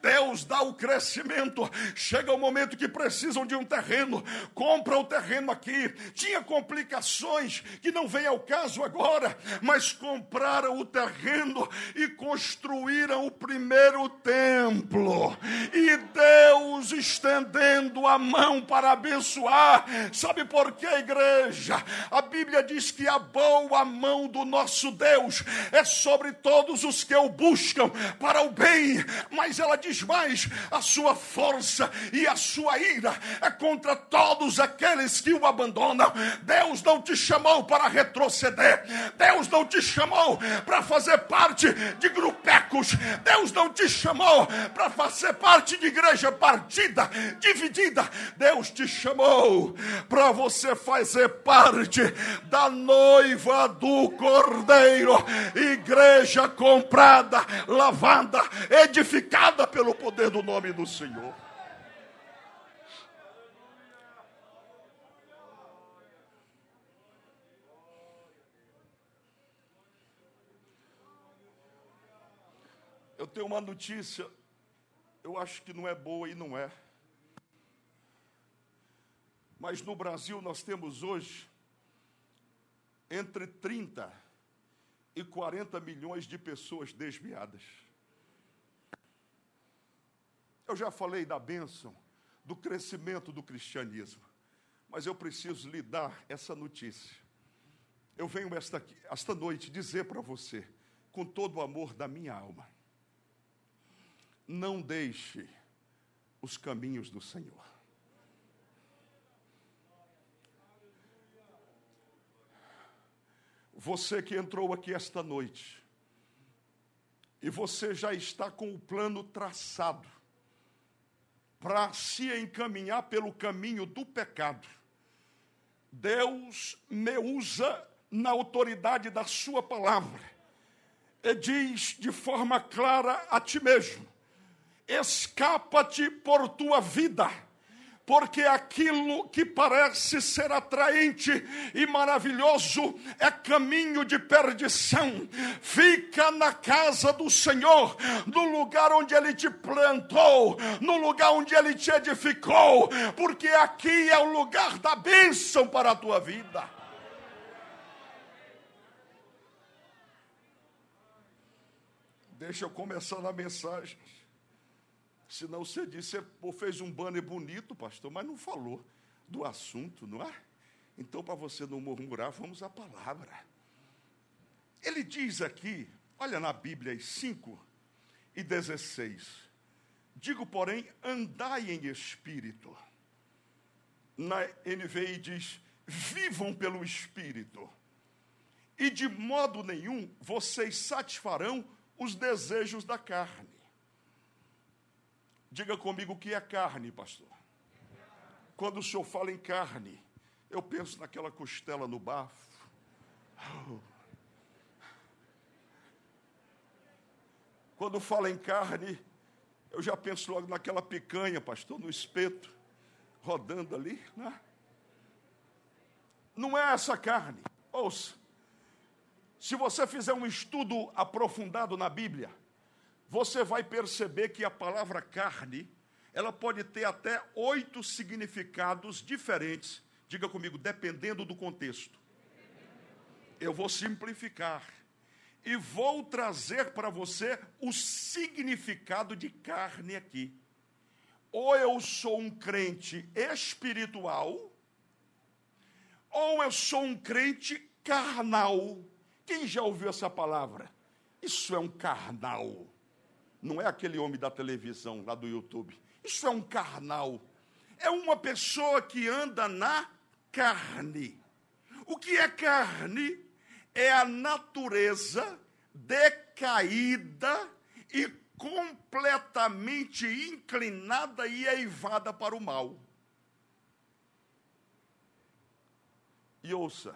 Speaker 3: Deus dá o crescimento. Chega o momento que precisam de um terreno, compra o terreno aqui. Tinha complicações que não vem ao caso agora, mas compraram o terreno e construíram o primeiro primeiro templo e Deus estendendo a mão para abençoar. Sabe por quê, igreja? A Bíblia diz que a boa mão do nosso Deus é sobre todos os que o buscam para o bem, mas ela diz mais: a sua força e a sua ira é contra todos aqueles que o abandonam. Deus não te chamou para retroceder, Deus não te chamou para fazer parte de grupecos, Deus não te chamou para fazer parte de igreja partida, dividida. Deus te chamou para você fazer parte da noiva do Cordeiro, igreja comprada, lavada, edificada pelo poder do nome do Senhor. Tenho uma notícia, eu acho que não é boa e não é. Mas no Brasil nós temos hoje entre 30 e 40 milhões de pessoas desviadas. Eu já falei da bênção, do crescimento do cristianismo, mas eu preciso lhe dar essa notícia. Eu venho esta, esta noite dizer para você, com todo o amor da minha alma, não deixe os caminhos do Senhor. Você que entrou aqui esta noite, e você já está com o plano traçado para se encaminhar pelo caminho do pecado. Deus me usa na autoridade da Sua palavra e diz de forma clara a ti mesmo: escapa-te por tua vida, porque aquilo que parece ser atraente e maravilhoso é caminho de perdição. Fica na casa do Senhor, no lugar onde Ele te plantou, no lugar onde Ele te edificou, porque aqui é o lugar da bênção para a tua vida. Deixa eu começar na mensagem. Senão você disse, você fez um banner bonito, pastor, mas não falou do assunto, não é? Então, para você não murmurar, vamos à palavra. Ele diz aqui, olha na Bíblia, 5 e 16. Digo, porém, andai em espírito. Na NVI diz, vivam pelo espírito. E de modo nenhum vocês satisfarão os desejos da carne. Diga comigo o que é carne, pastor. Quando o senhor fala em carne, eu penso naquela costela no bafo. Quando fala em carne, eu já penso logo naquela picanha, pastor, no espeto, rodando ali, né? Não é essa carne. Ouça. Se você fizer um estudo aprofundado na Bíblia, você vai perceber que a palavra carne, ela pode ter até oito significados diferentes. Diga comigo, dependendo do contexto. Eu vou simplificar e vou trazer para você o significado de carne aqui. Ou eu sou um crente espiritual, ou eu sou um crente carnal, Quem já ouviu essa palavra? Isso é um carnal. Não é aquele homem da televisão, lá do YouTube. Isso é um carnal. É uma pessoa que anda na carne. O que é carne? É a natureza decaída e completamente inclinada e eivada para o mal. E ouça,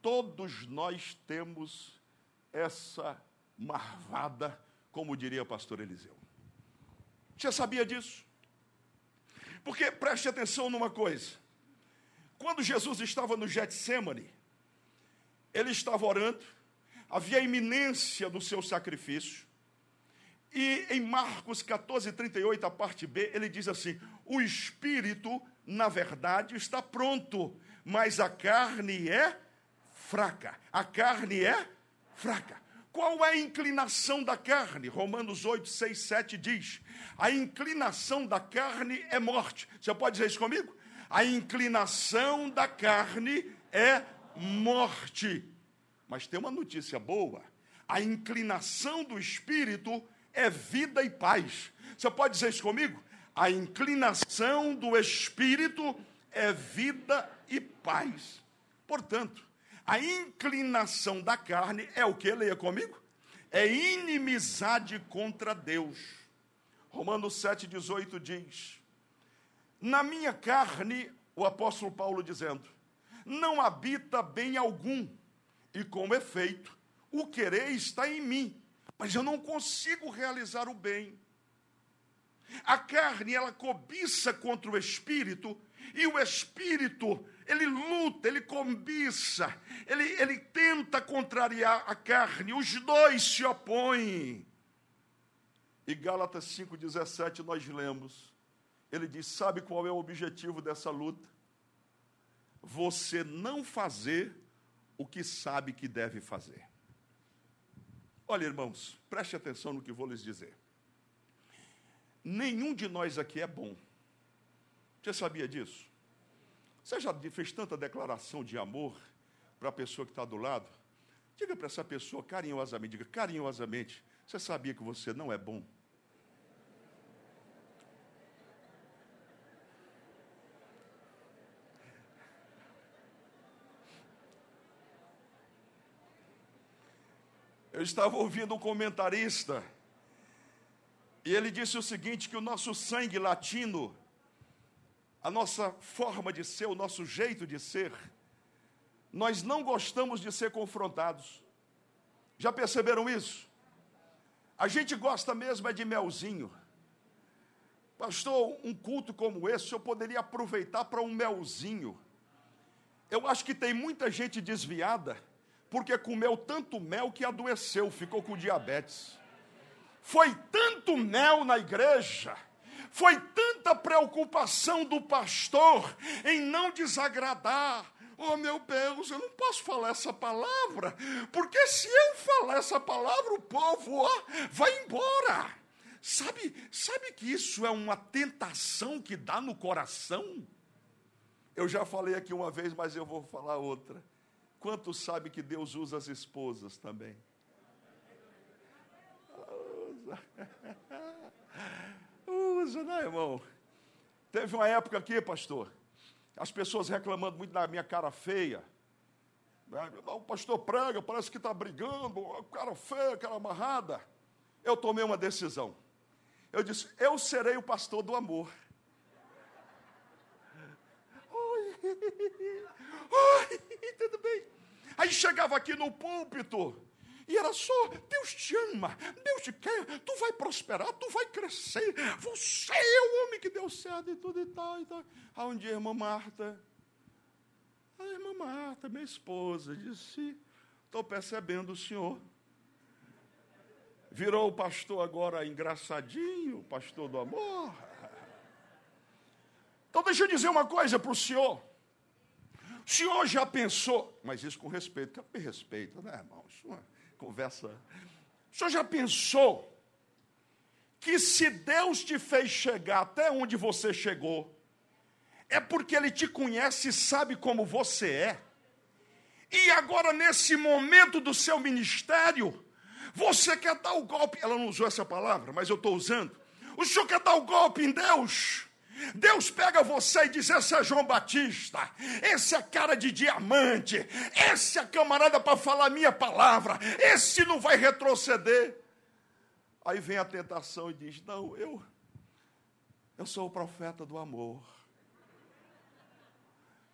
Speaker 3: todos nós temos essa marvada, como diria o pastor Eliseu. Você sabia disso? Porque preste atenção numa coisa. Quando Jesus estava no Getsemane, ele estava orando, havia iminência do seu sacrifício. E em Marcos 14, 38, a parte B, ele diz assim: O espírito, na verdade, está pronto, mas a carne é fraca. A carne é fraca. Qual é a inclinação da carne? Romanos 8, 6, 7 diz: a inclinação da carne é morte. Você pode dizer isso comigo? A inclinação da carne é morte. Mas tem uma notícia boa: a inclinação do espírito é vida e paz. Você pode dizer isso comigo? A inclinação do espírito é vida e paz. Portanto, a inclinação da carne é o que? Leia comigo. É inimizade contra Deus. Romanos 7,18 diz: Na minha carne, o apóstolo Paulo dizendo, não habita bem algum, e com efeito, o querer está em mim, mas eu não consigo realizar o bem. A carne, ela cobiça contra o espírito, e o espírito ele luta, ele cobiça, ele, ele tenta contrariar a carne, os dois se opõem. E Gálatas 5,17 nós lemos, ele diz: Sabe qual é o objetivo dessa luta? Você não fazer o que sabe que deve fazer. Olha, irmãos, preste atenção no que vou lhes dizer. Nenhum de nós aqui é bom. Você sabia disso? Você já fez tanta declaração de amor para a pessoa que está do lado? Diga para essa pessoa carinhosamente, diga carinhosamente, você sabia que você não é bom? Eu estava ouvindo um comentarista e ele disse o seguinte: que o nosso sangue latino a nossa forma de ser, o nosso jeito de ser, nós não gostamos de ser confrontados. Já perceberam isso? A gente gosta mesmo é de melzinho. Pastor, um culto como esse, eu poderia aproveitar para um melzinho. Eu acho que tem muita gente desviada, porque comeu tanto mel que adoeceu, ficou com diabetes. Foi tanto mel na igreja foi tanta preocupação do pastor em não desagradar. Oh meu Deus, eu não posso falar essa palavra, porque se eu falar essa palavra, o povo ó, vai embora. Sabe, sabe que isso é uma tentação que dá no coração? Eu já falei aqui uma vez, mas eu vou falar outra. Quantos sabe que Deus usa as esposas também? Usa, né, irmão? Teve uma época aqui, pastor, as pessoas reclamando muito da minha cara feia. O pastor prega, parece que está brigando, cara feia, cara amarrada. Eu tomei uma decisão. Eu disse: Eu serei o pastor do amor. Oi, oi, [laughs] tudo bem. Aí chegava aqui no púlpito, e era só, Deus te ama, Deus te quer, tu vai prosperar, tu vai crescer, você é o homem que deu certo e tudo e tal. E tal. Aí um dia a irmã Marta, a irmã Marta, minha esposa, disse, estou percebendo o senhor. Virou o pastor agora engraçadinho, o pastor do amor. Então deixa eu dizer uma coisa para o senhor. O senhor já pensou, mas isso com respeito, que respeito, né, irmão? Isso é conversa. O senhor já pensou que se Deus te fez chegar até onde você chegou, é porque Ele te conhece e sabe como você é? E agora, nesse momento do seu ministério, você quer dar o golpe. Ela não usou essa palavra, mas eu estou usando. O senhor quer dar o golpe em Deus? Deus pega você e diz: Esse é João Batista, esse é cara de diamante, esse é camarada para falar minha palavra, esse não vai retroceder. Aí vem a tentação e diz: Não, eu, eu sou o profeta do amor.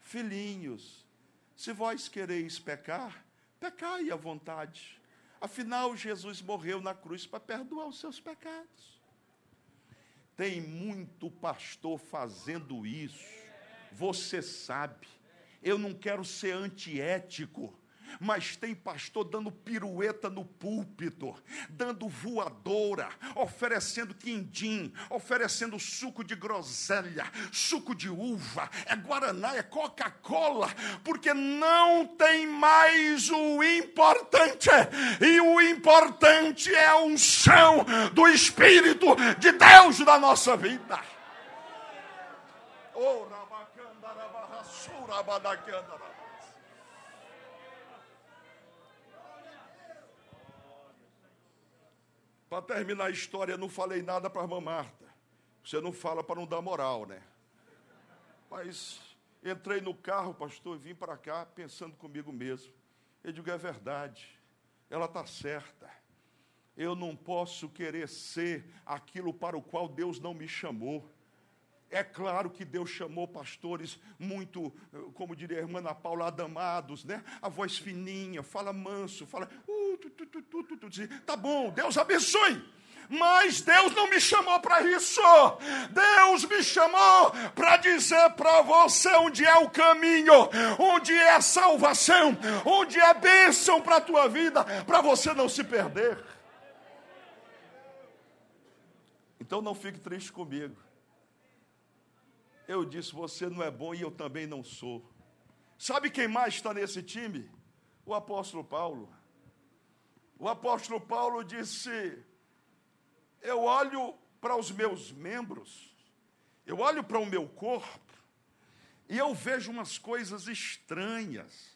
Speaker 3: Filhinhos, se vós quereis pecar, pecai à vontade. Afinal, Jesus morreu na cruz para perdoar os seus pecados. Tem muito pastor fazendo isso. Você sabe. Eu não quero ser antiético, mas tem pastor dando pirueta no púlpito, dando voadora, oferecendo quindim, oferecendo suco de groselha, suco de uva, é guaraná, é Coca-Cola, porque não tem mais o importante, e o importante é a unção do Espírito de Deus na nossa vida. Oh, Para terminar a história, não falei nada para a irmã Marta. Você não fala para não dar moral, né? Mas entrei no carro, pastor, e vim para cá pensando comigo mesmo. Eu digo, é verdade, ela está certa. Eu não posso querer ser aquilo para o qual Deus não me chamou. É claro que Deus chamou pastores muito, como diria a irmã Ana Paula, adamados, né? A voz fininha, fala manso, fala. Uh, tu, tu, tu, tu, tu, tu. Tá bom, Deus abençoe. Mas Deus não me chamou para isso. Deus me chamou para dizer para você onde é o caminho, onde é a salvação, onde é bênção para a tua vida, para você não se perder. Então não fique triste comigo. Eu disse: Você não é bom e eu também não sou. Sabe quem mais está nesse time? O apóstolo Paulo. O apóstolo Paulo disse: Eu olho para os meus membros, eu olho para o meu corpo, e eu vejo umas coisas estranhas,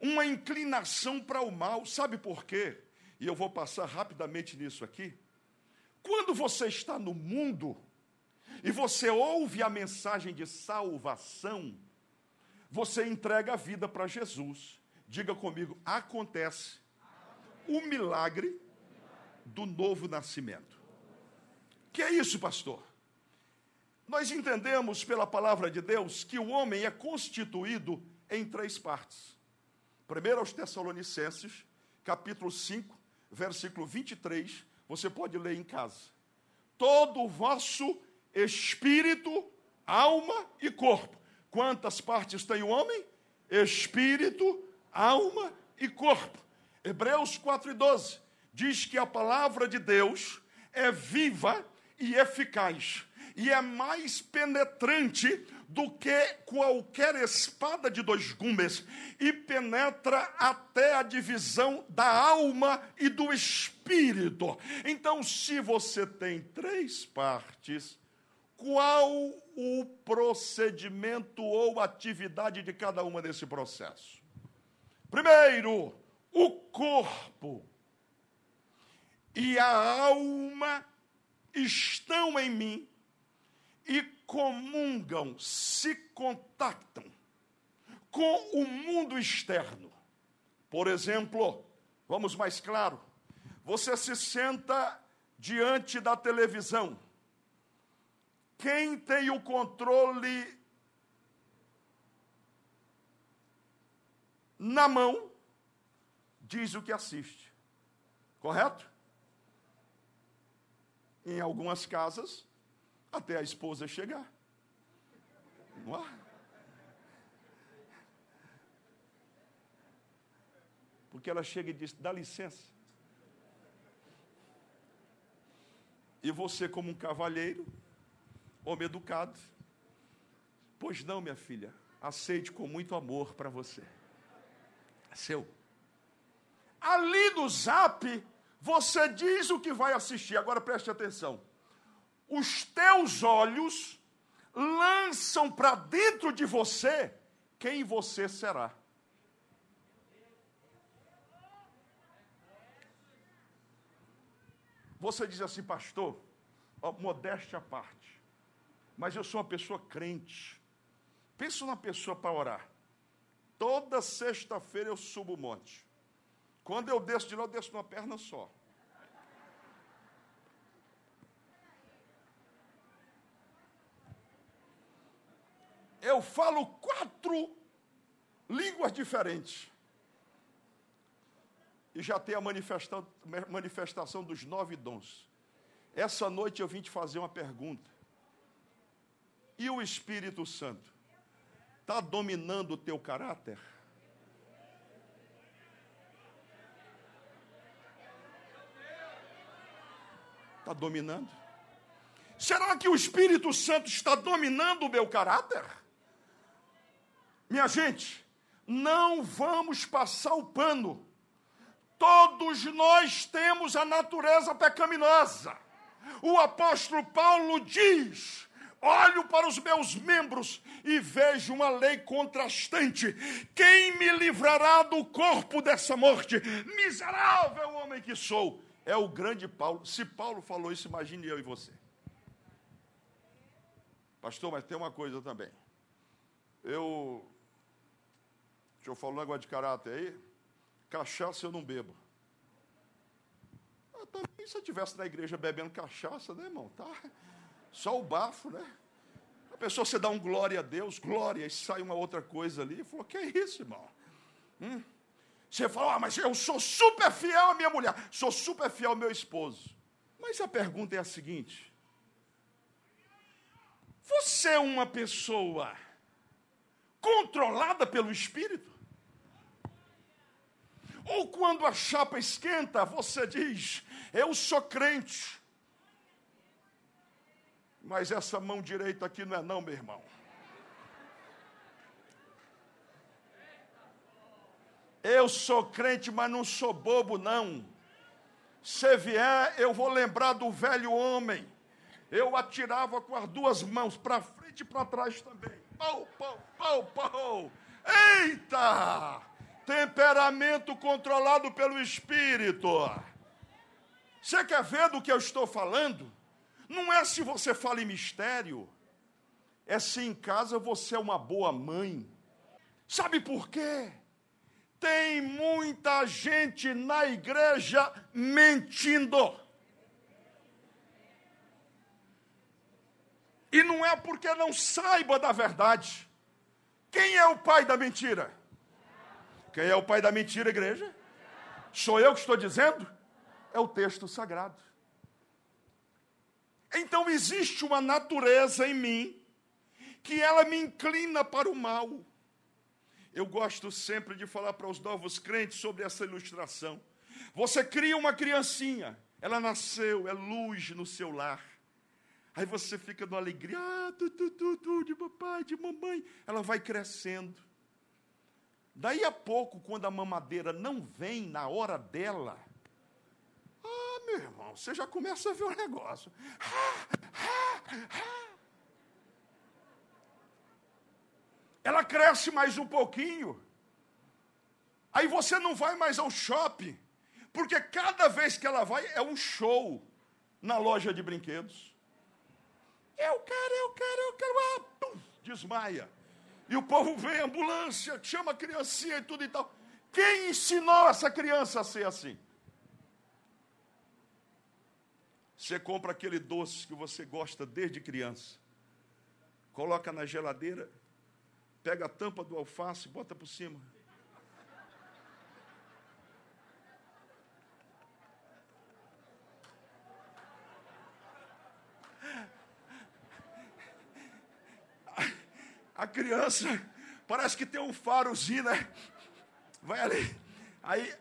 Speaker 3: uma inclinação para o mal. Sabe por quê? E eu vou passar rapidamente nisso aqui. Quando você está no mundo, e você ouve a mensagem de salvação, você entrega a vida para Jesus. Diga comigo, acontece o milagre do novo nascimento. Que é isso, pastor? Nós entendemos pela palavra de Deus que o homem é constituído em três partes. Primeiro aos Tessalonicenses, capítulo 5, versículo 23, você pode ler em casa. Todo o vosso espírito, alma e corpo. Quantas partes tem o homem? Espírito, alma e corpo. Hebreus 4 e 12 diz que a palavra de Deus é viva e eficaz, e é mais penetrante do que qualquer espada de dois gumes, e penetra até a divisão da alma e do espírito. Então, se você tem três partes, qual o procedimento ou atividade de cada uma nesse processo? Primeiro, o corpo e a alma estão em mim e comungam, se contactam com o mundo externo. Por exemplo, vamos mais claro, você se senta diante da televisão quem tem o controle na mão diz o que assiste. Correto? Em algumas casas, até a esposa chegar. Não é? Porque ela chega e diz: dá licença. E você, como um cavalheiro, homem educado. Pois não, minha filha, aceite com muito amor para você. É seu. Ali no zap, você diz o que vai assistir. Agora preste atenção. Os teus olhos lançam para dentro de você quem você será. Você diz assim, pastor, ó, modéstia à parte mas eu sou uma pessoa crente. Pensa numa pessoa para orar. Toda sexta-feira eu subo o monte. Quando eu desço de lá, eu desço numa perna só. Eu falo quatro línguas diferentes. E já tem a manifestação, dos nove dons. Essa noite eu vim te fazer uma pergunta. E o Espírito Santo está dominando o teu caráter? Está dominando? Será que o Espírito Santo está dominando o meu caráter? Minha gente, não vamos passar o pano. Todos nós temos a natureza pecaminosa. O apóstolo Paulo diz: Olho para os meus membros e vejo uma lei contrastante. Quem me livrará do corpo dessa morte? Miserável homem que sou. É o grande Paulo. Se Paulo falou isso, imagine eu e você. Pastor, mas tem uma coisa também. Eu. Deixa eu falar um negócio de caráter aí. Cachaça eu não bebo. Eu também, se eu estivesse na igreja bebendo cachaça, né, irmão? Tá. Só o bafo, né? A pessoa você dá um glória a Deus, glória, e sai uma outra coisa ali. Falou, que é isso, irmão? Hum? Você fala, ah, mas eu sou super fiel à minha mulher, sou super fiel ao meu esposo. Mas a pergunta é a seguinte: você é uma pessoa controlada pelo Espírito? Ou quando a chapa esquenta, você diz: Eu sou crente. Mas essa mão direita aqui não é, não, meu irmão. Eu sou crente, mas não sou bobo, não. Se vier, eu vou lembrar do velho homem. Eu atirava com as duas mãos, para frente e para trás também. Pau, pau, pau, pau. Eita! Temperamento controlado pelo Espírito. Você quer ver do que eu estou falando? Não é se você fala em mistério, é se em casa você é uma boa mãe. Sabe por quê? Tem muita gente na igreja mentindo. E não é porque não saiba da verdade. Quem é o pai da mentira? Quem é o pai da mentira, igreja? Sou eu que estou dizendo? É o texto sagrado. Então existe uma natureza em mim que ela me inclina para o mal. Eu gosto sempre de falar para os novos crentes sobre essa ilustração. Você cria uma criancinha, ela nasceu, é luz no seu lar. Aí você fica numa alegria, ah, tu, tu, tu, tu, de papai, de mamãe. Ela vai crescendo. Daí a pouco, quando a mamadeira não vem na hora dela, irmão, você já começa a ver o negócio. Ah, ah. ela cresce mais um pouquinho. Aí você não vai mais ao shopping, porque cada vez que ela vai é um show na loja de brinquedos. Eu quero, eu quero, eu quero, ah, pum, desmaia. E o povo vem, ambulância, chama a criancinha e tudo e tal. Quem ensinou essa criança a ser assim? Você compra aquele doce que você gosta desde criança, coloca na geladeira, pega a tampa do alface, bota por cima. A criança parece que tem um farozinho, né? Vai ali. Aí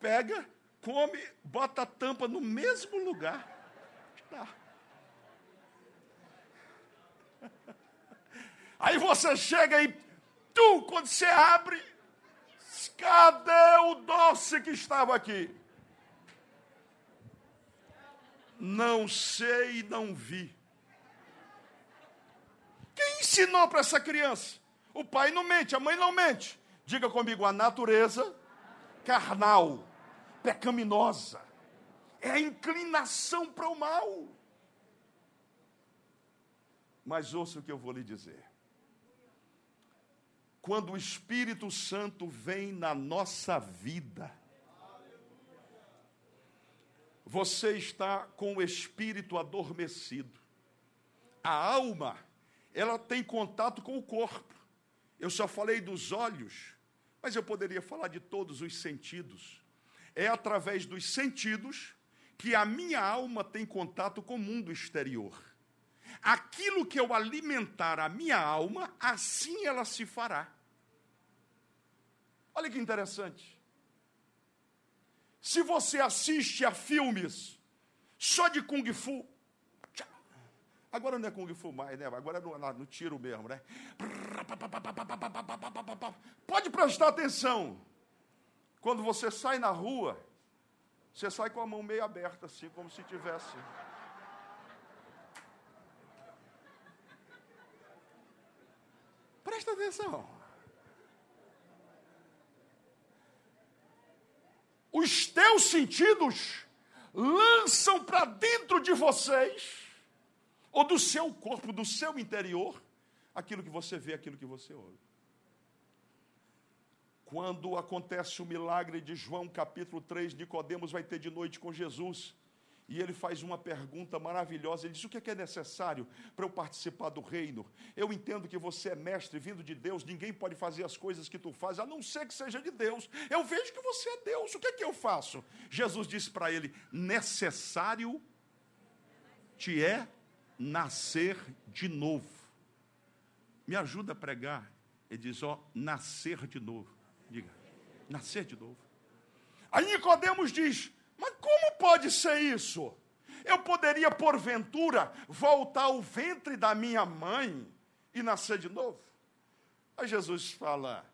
Speaker 3: pega, come, bota a tampa no mesmo lugar. Tá. [laughs] Aí você chega e tu, quando você abre, cadê o doce que estava aqui? Não sei e não vi. Quem ensinou para essa criança? O pai não mente, a mãe não mente. Diga comigo, a natureza carnal, pecaminosa, é a inclinação para o mal. Mas ouça o que eu vou lhe dizer. Quando o Espírito Santo vem na nossa vida, você está com o espírito adormecido. A alma, ela tem contato com o corpo. Eu só falei dos olhos, mas eu poderia falar de todos os sentidos. É através dos sentidos que a minha alma tem contato com o mundo exterior. Aquilo que eu alimentar a minha alma, assim ela se fará. Olha que interessante. Se você assiste a filmes só de Kung Fu, agora não é Kung Fu mais, né? Agora é no, no tiro mesmo, né? Pode prestar atenção. Quando você sai na rua, você sai com a mão meio aberta, assim, como se tivesse. Presta atenção. Os teus sentidos lançam para dentro de vocês, ou do seu corpo, do seu interior, aquilo que você vê, aquilo que você ouve. Quando acontece o milagre de João capítulo 3, Nicodemos vai ter de noite com Jesus. E ele faz uma pergunta maravilhosa. Ele diz: O que é, é necessário para eu participar do reino? Eu entendo que você é mestre vindo de Deus, ninguém pode fazer as coisas que tu fazes, a não ser que seja de Deus. Eu vejo que você é Deus, o que é que eu faço? Jesus disse para ele: Necessário te é nascer de novo. Me ajuda a pregar. Ele diz: Ó, nascer de novo. Diga, nascer de novo. Aí Nicodemos diz: Mas como pode ser isso? Eu poderia, porventura, voltar ao ventre da minha mãe e nascer de novo? Aí Jesus fala,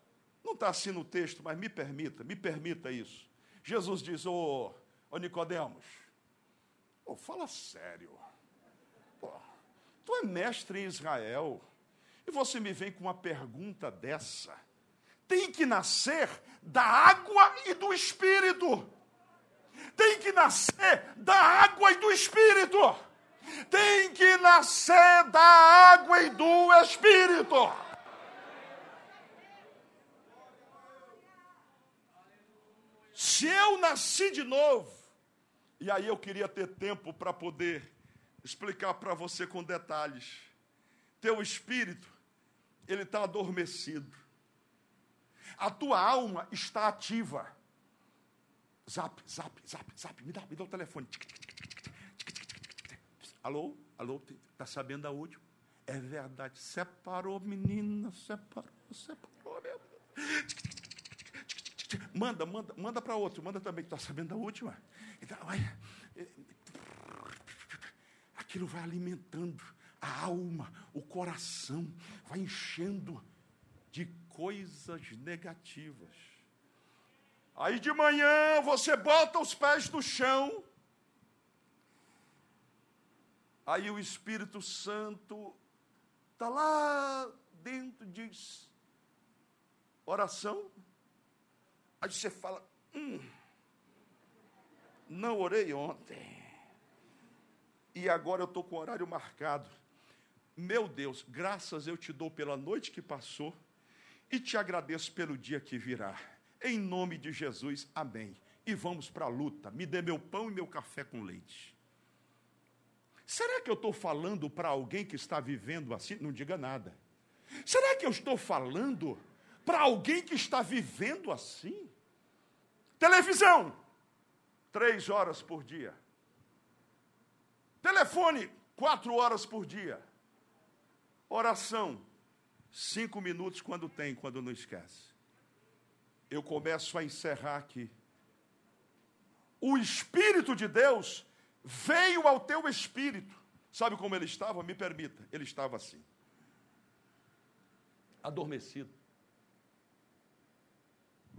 Speaker 3: não está assim no texto, mas me permita, me permita isso. Jesus diz, ô, ô Nicodemos, fala sério. Tu é mestre em Israel, e você me vem com uma pergunta dessa tem que nascer da água e do espírito. Tem que nascer da água e do espírito. Tem que nascer da água e do espírito. Se eu nasci de novo, e aí eu queria ter tempo para poder explicar para você com detalhes. Teu espírito, ele está adormecido a tua alma está ativa. Zap, zap, zap, zap, me dá, me dá o telefone. Alô, alô, tá sabendo a última? É verdade, separou, menina, separou, separou mesmo. Manda, manda, manda para outro, manda também, está sabendo da última. Então, aquilo vai alimentando a alma, o coração, vai enchendo de coisas negativas. Aí de manhã você bota os pés no chão. Aí o Espírito Santo está lá dentro, diz oração. Aí você fala, hum, não orei ontem. E agora eu estou com o horário marcado. Meu Deus, graças eu te dou pela noite que passou e te agradeço pelo dia que virá. Em nome de Jesus, amém. E vamos para a luta. Me dê meu pão e meu café com leite. Será que eu estou falando para alguém que está vivendo assim? Não diga nada. Será que eu estou falando para alguém que está vivendo assim? Televisão, três horas por dia. Telefone, quatro horas por dia. Oração, Cinco minutos quando tem, quando não esquece. Eu começo a encerrar aqui. O Espírito de Deus veio ao teu espírito. Sabe como ele estava? Me permita, ele estava assim. Adormecido.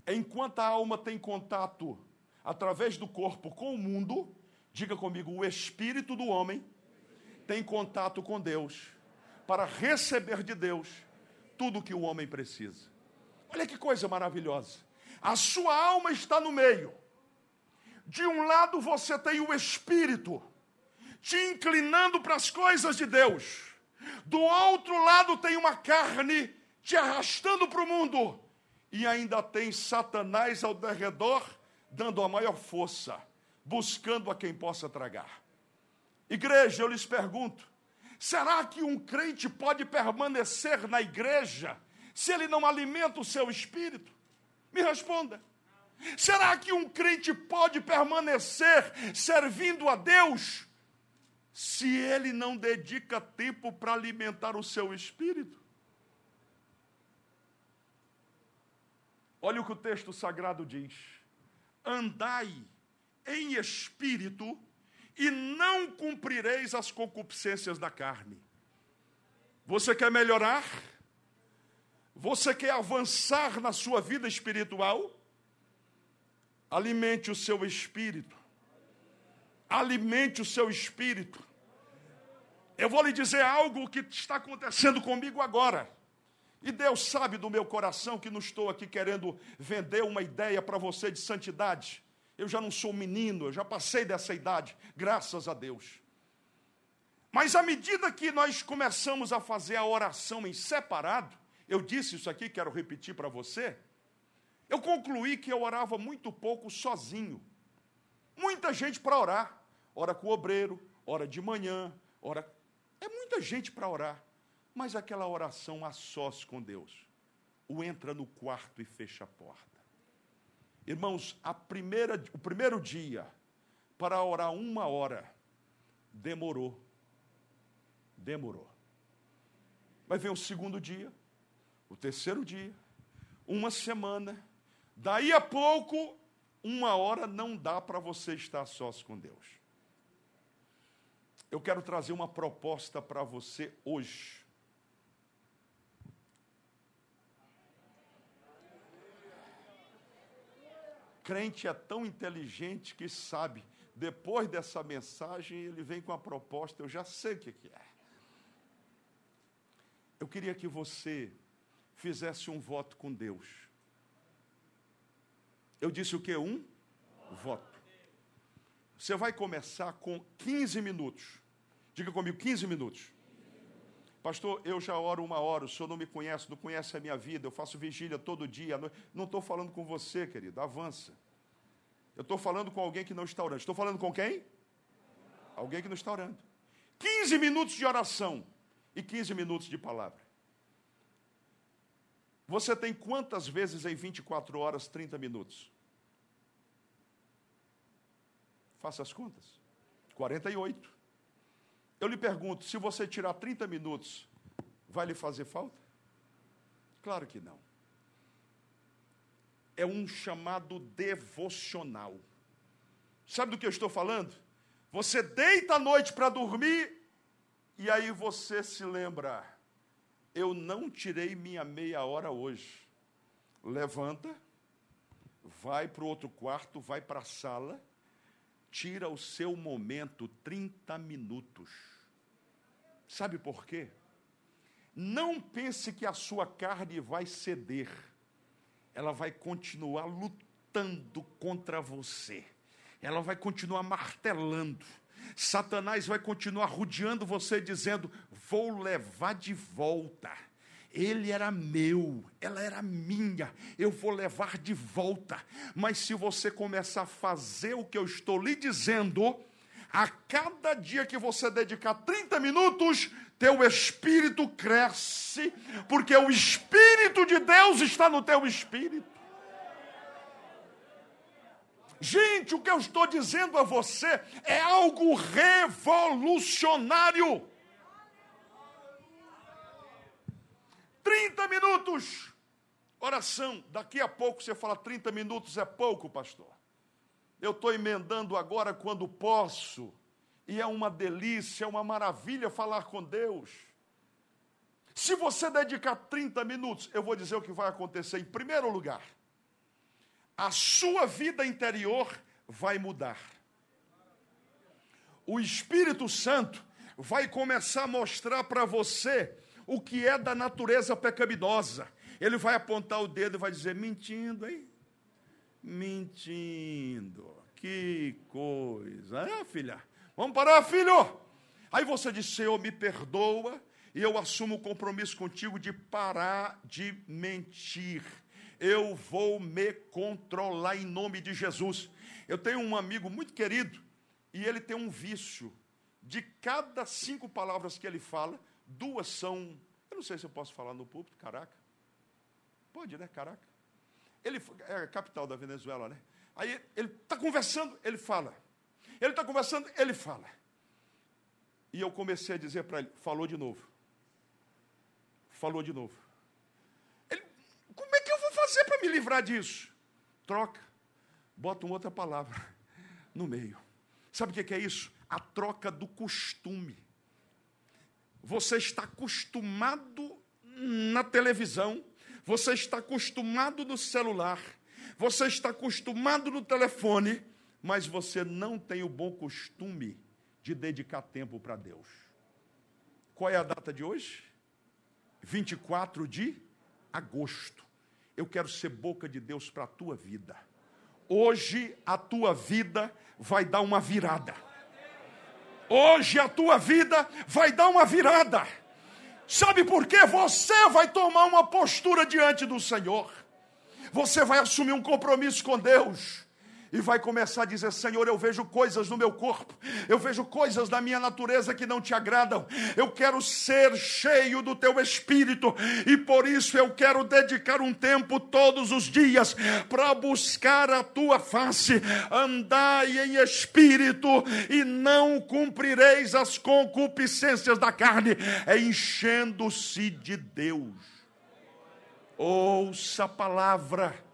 Speaker 3: Enquanto a alma tem contato através do corpo com o mundo, diga comigo, o espírito do homem tem contato com Deus para receber de Deus tudo que o homem precisa. Olha que coisa maravilhosa. A sua alma está no meio. De um lado você tem o espírito te inclinando para as coisas de Deus. Do outro lado tem uma carne te arrastando para o mundo. E ainda tem Satanás ao derredor, dando a maior força, buscando a quem possa tragar. Igreja, eu lhes pergunto: será que um crente pode permanecer na igreja se ele não alimenta o seu espírito? Me responda. Será que um crente pode permanecer servindo a Deus se ele não dedica tempo para alimentar o seu espírito? Olha o que o texto sagrado diz: andai em espírito e não cumprireis as concupiscências da carne. Você quer melhorar? Você quer avançar na sua vida espiritual? Alimente o seu espírito. Alimente o seu espírito. Eu vou lhe dizer algo que está acontecendo comigo agora. E Deus sabe do meu coração que não estou aqui querendo vender uma ideia para você de santidade. Eu já não sou menino, eu já passei dessa idade, graças a Deus. Mas à medida que nós começamos a fazer a oração em separado, eu disse isso aqui, quero repetir para você. Eu concluí que eu orava muito pouco sozinho. Muita gente para orar. Ora com o obreiro, ora de manhã, ora. É muita gente para orar. Mas aquela oração a sós com Deus. O entra no quarto e fecha a porta. Irmãos, a primeira, o primeiro dia para orar uma hora demorou. Demorou. Mas vem o segundo dia, o terceiro dia, uma semana. Daí a pouco, uma hora não dá para você estar sós com Deus. Eu quero trazer uma proposta para você hoje. Crente é tão inteligente que sabe, depois dessa mensagem, ele vem com a proposta, eu já sei o que é. Eu queria que você fizesse um voto com Deus. Eu disse o que? Um voto. Você vai começar com 15 minutos. Diga comigo, 15 minutos. Pastor, eu já oro uma hora, o senhor não me conhece, não conhece a minha vida, eu faço vigília todo dia. Não estou falando com você, querido, avança. Eu estou falando com alguém que não está orando. Estou falando com quem? Alguém que não está orando. 15 minutos de oração e 15 minutos de palavra. Você tem quantas vezes em 24 horas 30 minutos? Faça as contas. 48. Eu lhe pergunto: se você tirar 30 minutos, vai lhe fazer falta? Claro que não. É um chamado devocional. Sabe do que eu estou falando? Você deita à noite para dormir e aí você se lembra: eu não tirei minha meia hora hoje. Levanta, vai para o outro quarto, vai para a sala, tira o seu momento, 30 minutos Sabe por quê? Não pense que a sua carne vai ceder, ela vai continuar lutando contra você, ela vai continuar martelando. Satanás vai continuar rodeando você, dizendo: Vou levar de volta. Ele era meu, ela era minha, eu vou levar de volta. Mas se você começar a fazer o que eu estou lhe dizendo, a cada dia que você dedicar 30 minutos, teu espírito cresce, porque o Espírito de Deus está no teu espírito. Gente, o que eu estou dizendo a você é algo revolucionário. 30 minutos. Oração. Daqui a pouco você fala 30 minutos é pouco, pastor. Eu estou emendando agora quando posso. E é uma delícia, é uma maravilha falar com Deus. Se você dedicar 30 minutos, eu vou dizer o que vai acontecer. Em primeiro lugar, a sua vida interior vai mudar. O Espírito Santo vai começar a mostrar para você o que é da natureza pecaminosa. Ele vai apontar o dedo e vai dizer: mentindo, hein? mentindo. que coisa. É, filha? Vamos parar, filho? Aí você diz: Senhor, me perdoa, e eu assumo o compromisso contigo de parar de mentir. Eu vou me controlar em nome de Jesus. Eu tenho um amigo muito querido, e ele tem um vício. De cada cinco palavras que ele fala, duas são. Eu não sei se eu posso falar no púlpito, caraca. Pode, né? Caraca. Ele é a capital da Venezuela, né? Aí ele está conversando, ele fala. Ele está conversando, ele fala. E eu comecei a dizer para ele: falou de novo. Falou de novo. Ele, como é que eu vou fazer para me livrar disso? Troca. Bota uma outra palavra [laughs] no meio. Sabe o que é isso? A troca do costume. Você está acostumado na televisão, você está acostumado no celular, você está acostumado no telefone, mas você não tem o bom costume de dedicar tempo para Deus. Qual é a data de hoje? 24 de agosto. Eu quero ser boca de Deus para a tua vida. Hoje a tua vida vai dar uma virada. Hoje a tua vida vai dar uma virada. Sabe por quê? Você vai tomar uma postura diante do Senhor. Você vai assumir um compromisso com Deus e vai começar a dizer: Senhor, eu vejo coisas no meu corpo, eu vejo coisas da minha natureza que não te agradam. Eu quero ser cheio do teu espírito e por isso eu quero dedicar um tempo todos os dias para buscar a tua face. Andai em espírito e não cumprireis as concupiscências da carne, é enchendo-se de Deus. Ouça a palavra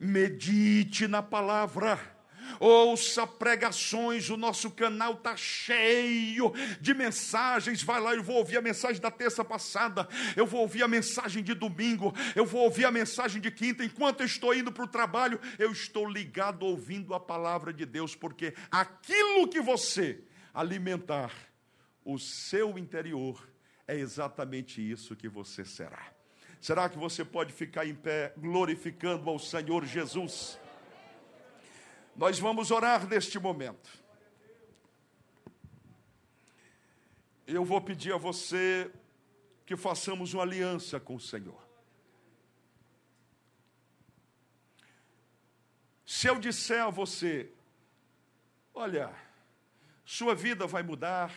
Speaker 3: medite na palavra. Ouça pregações, o nosso canal está cheio de mensagens. Vai lá, eu vou ouvir a mensagem da terça passada, eu vou ouvir a mensagem de domingo, eu vou ouvir a mensagem de quinta. Enquanto eu estou indo para o trabalho, eu estou ligado ouvindo a palavra de Deus, porque aquilo que você alimentar o seu interior é exatamente isso que você será. Será que você pode ficar em pé glorificando ao Senhor Jesus? Nós vamos orar neste momento. Eu vou pedir a você que façamos uma aliança com o Senhor. Se eu disser a você, olha, sua vida vai mudar,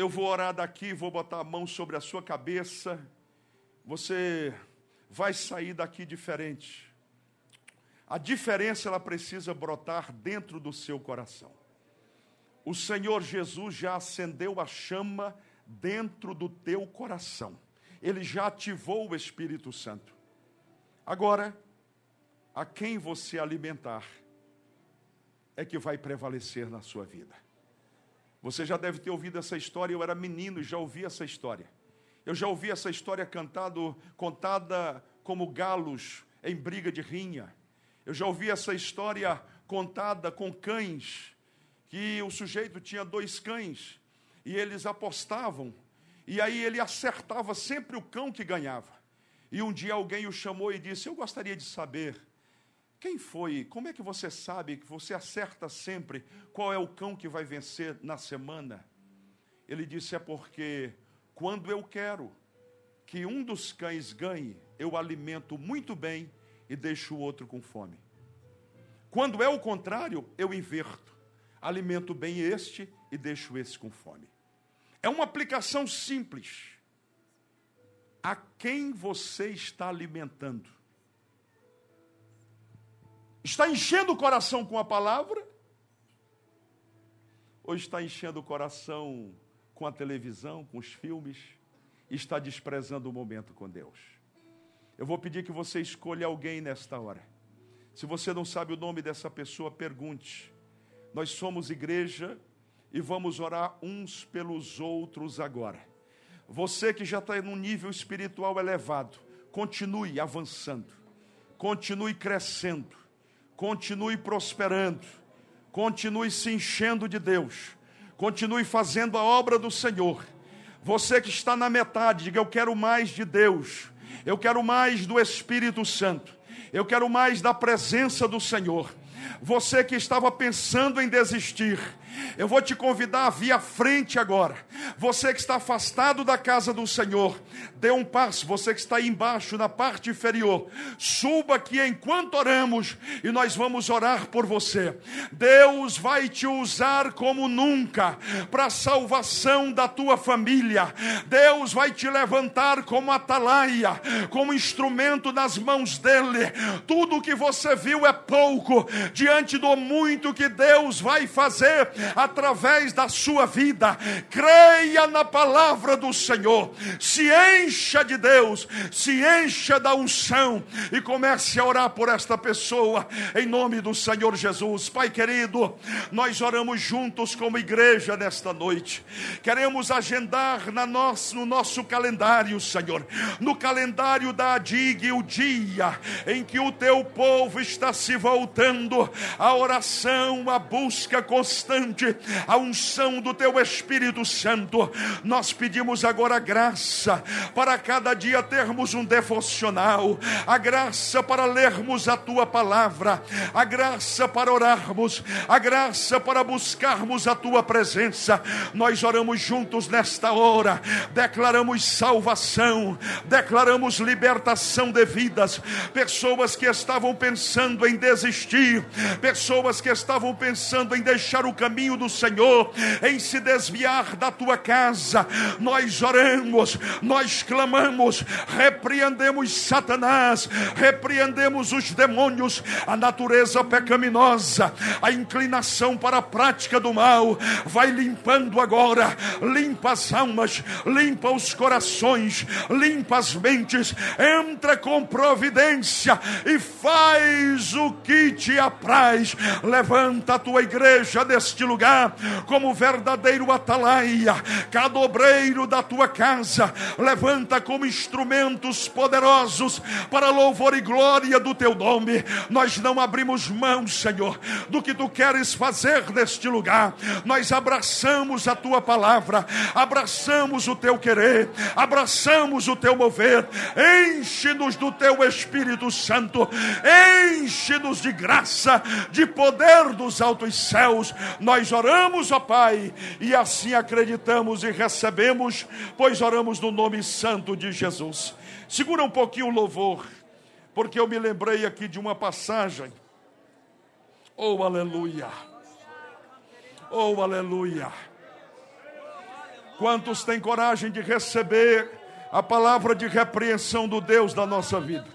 Speaker 3: eu vou orar daqui, vou botar a mão sobre a sua cabeça. Você vai sair daqui diferente. A diferença ela precisa brotar dentro do seu coração. O Senhor Jesus já acendeu a chama dentro do teu coração. Ele já ativou o Espírito Santo. Agora, a quem você alimentar é que vai prevalecer na sua vida. Você já deve ter ouvido essa história, eu era menino e já ouvi essa história. Eu já ouvi essa história cantado, contada como galos em briga de rinha. Eu já ouvi essa história contada com cães, que o sujeito tinha dois cães e eles apostavam, e aí ele acertava sempre o cão que ganhava. E um dia alguém o chamou e disse: Eu gostaria de saber quem foi? Como é que você sabe que você acerta sempre qual é o cão que vai vencer na semana? Ele disse: É porque quando eu quero que um dos cães ganhe, eu alimento muito bem e deixo o outro com fome. Quando é o contrário, eu inverto. Alimento bem este e deixo esse com fome. É uma aplicação simples. A quem você está alimentando? Está enchendo o coração com a palavra? Ou está enchendo o coração com a televisão, com os filmes? Está desprezando o momento com Deus? Eu vou pedir que você escolha alguém nesta hora. Se você não sabe o nome dessa pessoa, pergunte. Nós somos igreja e vamos orar uns pelos outros agora. Você que já está num nível espiritual elevado, continue avançando, continue crescendo continue prosperando, continue se enchendo de Deus, continue fazendo a obra do Senhor. Você que está na metade, diga: Eu quero mais de Deus, eu quero mais do Espírito Santo, eu quero mais da presença do Senhor. Você que estava pensando em desistir, eu vou te convidar a vir à frente agora. Você que está afastado da casa do Senhor, dê um passo. Você que está aí embaixo, na parte inferior, suba aqui enquanto oramos e nós vamos orar por você. Deus vai te usar como nunca para a salvação da tua família. Deus vai te levantar como atalaia, como instrumento nas mãos dele. Tudo o que você viu é pouco diante do muito que Deus vai fazer através da sua vida. Creia na palavra do Senhor, se encha de Deus, se encha da unção e comece a orar por esta pessoa em nome do Senhor Jesus. Pai querido, nós oramos juntos como igreja nesta noite. Queremos agendar na nosso, no nosso calendário, Senhor, no calendário da ADIG, o dia em que o teu povo está se voltando à oração, à busca constante a unção do teu Espírito Santo. Nós pedimos agora graça para cada dia termos um devocional, a graça para lermos a tua palavra, a graça para orarmos, a graça para buscarmos a tua presença. Nós oramos juntos nesta hora, declaramos salvação, declaramos libertação de vidas, pessoas que estavam pensando em desistir, pessoas que estavam pensando em deixar o caminho caminho do Senhor, em se desviar da tua casa. Nós oramos, nós clamamos, repreendemos Satanás, repreendemos os demônios, a natureza pecaminosa, a inclinação para a prática do mal. Vai limpando agora, limpa as almas, limpa os corações, limpa as mentes, entra com providência e faz o que te apraz. Levanta a tua igreja deste lugar como verdadeiro atalaia, cada obreiro da tua casa levanta como instrumentos poderosos para louvor e glória do teu nome. Nós não abrimos mão, Senhor, do que tu queres fazer neste lugar. Nós abraçamos a tua palavra, abraçamos o teu querer, abraçamos o teu mover. Enche-nos do teu Espírito Santo, enche-nos de graça, de poder dos altos céus. Nós oramos, ó Pai, e assim acreditamos e recebemos, pois oramos no nome santo de Jesus. Segura um pouquinho o louvor, porque eu me lembrei aqui de uma passagem. Oh, aleluia! Oh, aleluia! Quantos têm coragem de receber a palavra de repreensão do Deus da nossa vida?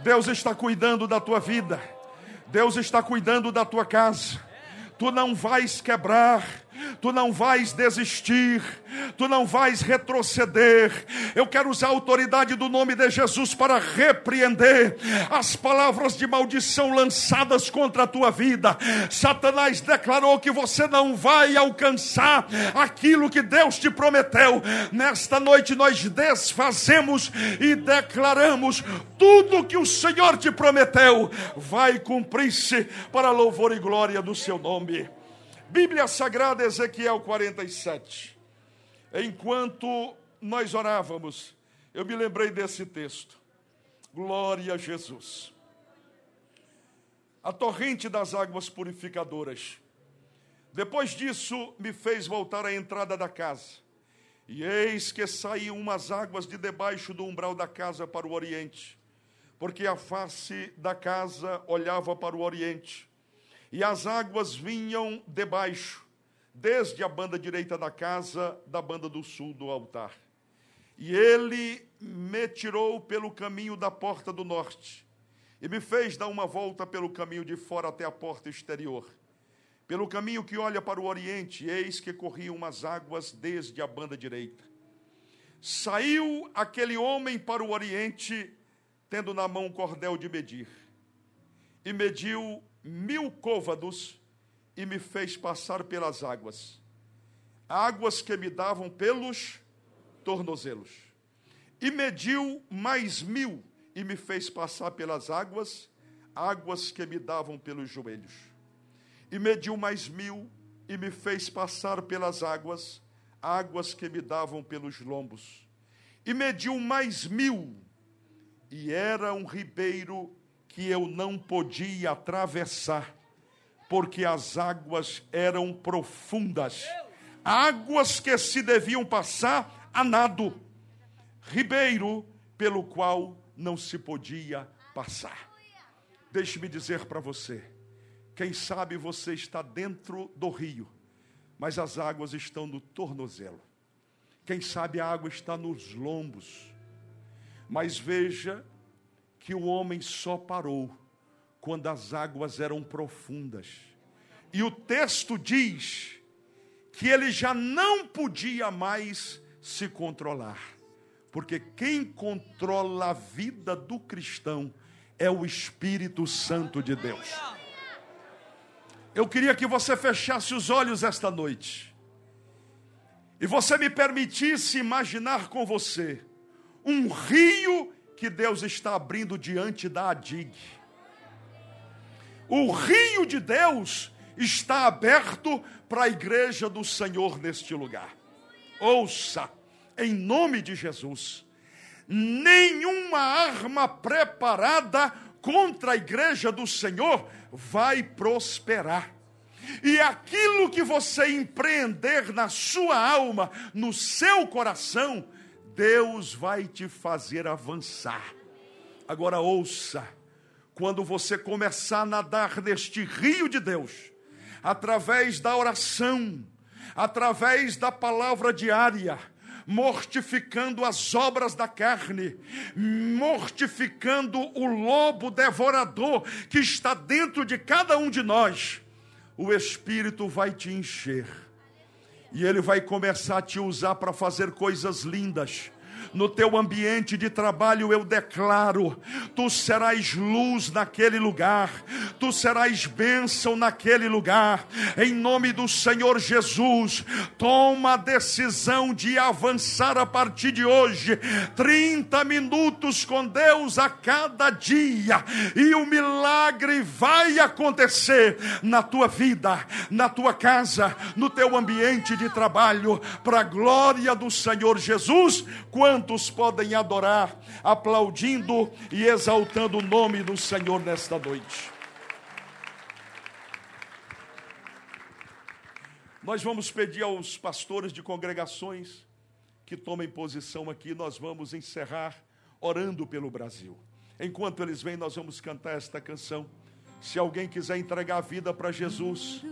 Speaker 3: Deus está cuidando da tua vida. Deus está cuidando da tua casa tu não vais quebrar, tu não vais desistir, tu não vais retroceder. Eu quero usar a autoridade do nome de Jesus para repreender as palavras de maldição lançadas contra a tua vida. Satanás declarou que você não vai alcançar aquilo que Deus te prometeu. Nesta noite nós desfazemos e declaramos tudo que o Senhor te prometeu vai cumprir-se para louvor e glória do seu nome. Bíblia Sagrada, Ezequiel 47. Enquanto nós orávamos, eu me lembrei desse texto. Glória a Jesus. A torrente das águas purificadoras. Depois disso, me fez voltar à entrada da casa. E eis que saíam umas águas de debaixo do umbral da casa para o oriente, porque a face da casa olhava para o oriente e as águas vinham debaixo, desde a banda direita da casa, da banda do sul do altar. E ele me tirou pelo caminho da porta do norte, e me fez dar uma volta pelo caminho de fora até a porta exterior. Pelo caminho que olha para o oriente, eis que corriam umas águas desde a banda direita. Saiu aquele homem para o oriente, tendo na mão um cordel de medir, e mediu mil côvados e me fez passar pelas águas, águas que me davam pelos tornozelos. E mediu mais mil e me fez passar pelas águas, águas que me davam pelos joelhos. E mediu mais mil e me fez passar pelas águas, águas que me davam pelos lombos. E mediu mais mil, e era um ribeiro que eu não podia atravessar, porque as águas eram profundas, águas que se deviam passar a nado, ribeiro pelo qual não se podia passar. Deixe-me dizer para você, quem sabe você está dentro do rio, mas as águas estão no tornozelo. Quem sabe a água está nos lombos. Mas veja que o homem só parou quando as águas eram profundas. E o texto diz que ele já não podia mais se controlar, porque quem controla a vida do cristão é o Espírito Santo de Deus. Eu queria que você fechasse os olhos esta noite e você me permitisse imaginar com você um rio que Deus está abrindo diante da Adig. O rio de Deus está aberto para a igreja do Senhor neste lugar. Ouça, em nome de Jesus, nenhuma arma preparada contra a igreja do Senhor vai prosperar. E aquilo que você empreender na sua alma, no seu coração, Deus vai te fazer avançar. Agora ouça, quando você começar a nadar neste rio de Deus, através da oração, através da palavra diária, mortificando as obras da carne, mortificando o lobo devorador que está dentro de cada um de nós, o Espírito vai te encher. E ele vai começar a te usar para fazer coisas lindas no teu ambiente de trabalho eu declaro: tu serás luz naquele lugar, tu serás bênção naquele lugar, em nome do Senhor Jesus. Toma a decisão de avançar a partir de hoje, 30 minutos com Deus a cada dia, e o milagre vai acontecer na tua vida, na tua casa, no teu ambiente de trabalho, para a glória do Senhor Jesus. Quando Quantos podem adorar, aplaudindo e exaltando o nome do Senhor nesta noite? Nós vamos pedir aos pastores de congregações que tomem posição aqui, nós vamos encerrar orando pelo Brasil. Enquanto eles vêm, nós vamos cantar esta canção. Se alguém quiser entregar a vida para Jesus,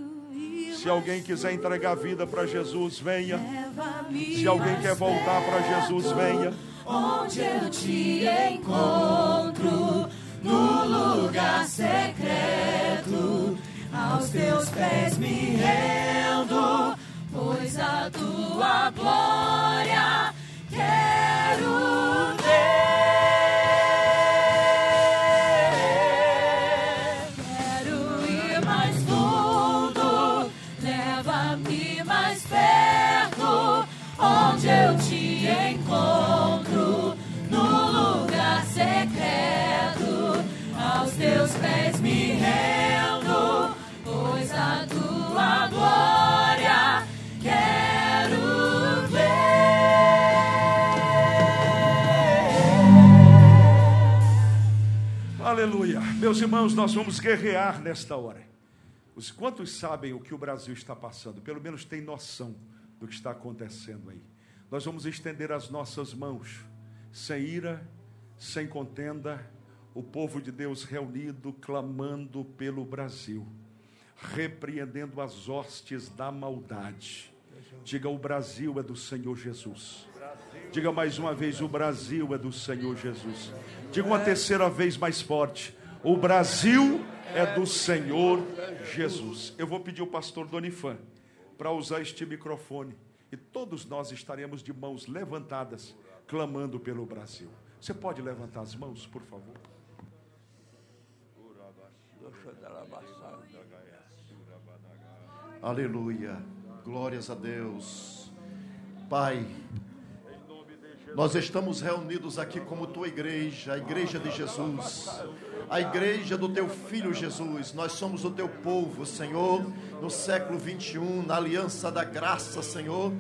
Speaker 3: se alguém quiser entregar a vida para Jesus, venha. Se alguém quer voltar para Jesus, venha.
Speaker 2: Onde eu te encontro, no lugar secreto, aos teus pés me rendo, pois a tua glória
Speaker 3: Meus irmãos, nós vamos guerrear nesta hora. Os quantos sabem o que o Brasil está passando? Pelo menos tem noção do que está acontecendo aí. Nós vamos estender as nossas mãos, sem ira, sem contenda, o povo de Deus reunido, clamando pelo Brasil, repreendendo as hostes da maldade. Diga: o Brasil é do Senhor Jesus. Diga mais uma vez: o Brasil é do Senhor Jesus. Diga uma terceira vez mais forte: o Brasil é do Senhor Jesus. Eu vou pedir ao pastor Donifan para usar este microfone e todos nós estaremos de mãos levantadas, clamando pelo Brasil. Você pode levantar as mãos, por favor?
Speaker 11: Aleluia. Glórias a Deus. Pai, nós estamos reunidos aqui como tua igreja, a igreja de Jesus, a igreja do teu filho Jesus. Nós somos o teu povo, Senhor, no século 21, na aliança da graça, Senhor.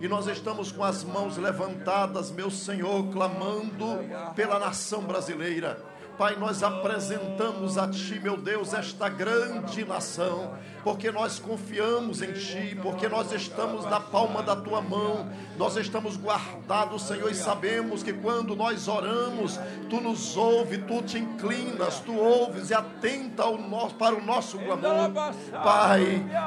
Speaker 11: E nós estamos com as mãos levantadas, meu Senhor, clamando pela nação brasileira Pai, nós apresentamos a Ti, meu Deus, esta grande nação, porque nós confiamos em Ti, porque nós estamos na palma da Tua mão, nós estamos guardados, Senhor, e sabemos que quando nós oramos, Tu nos ouves, Tu te inclinas, Tu ouves e atenta ao nosso, para o nosso clamor. Pai,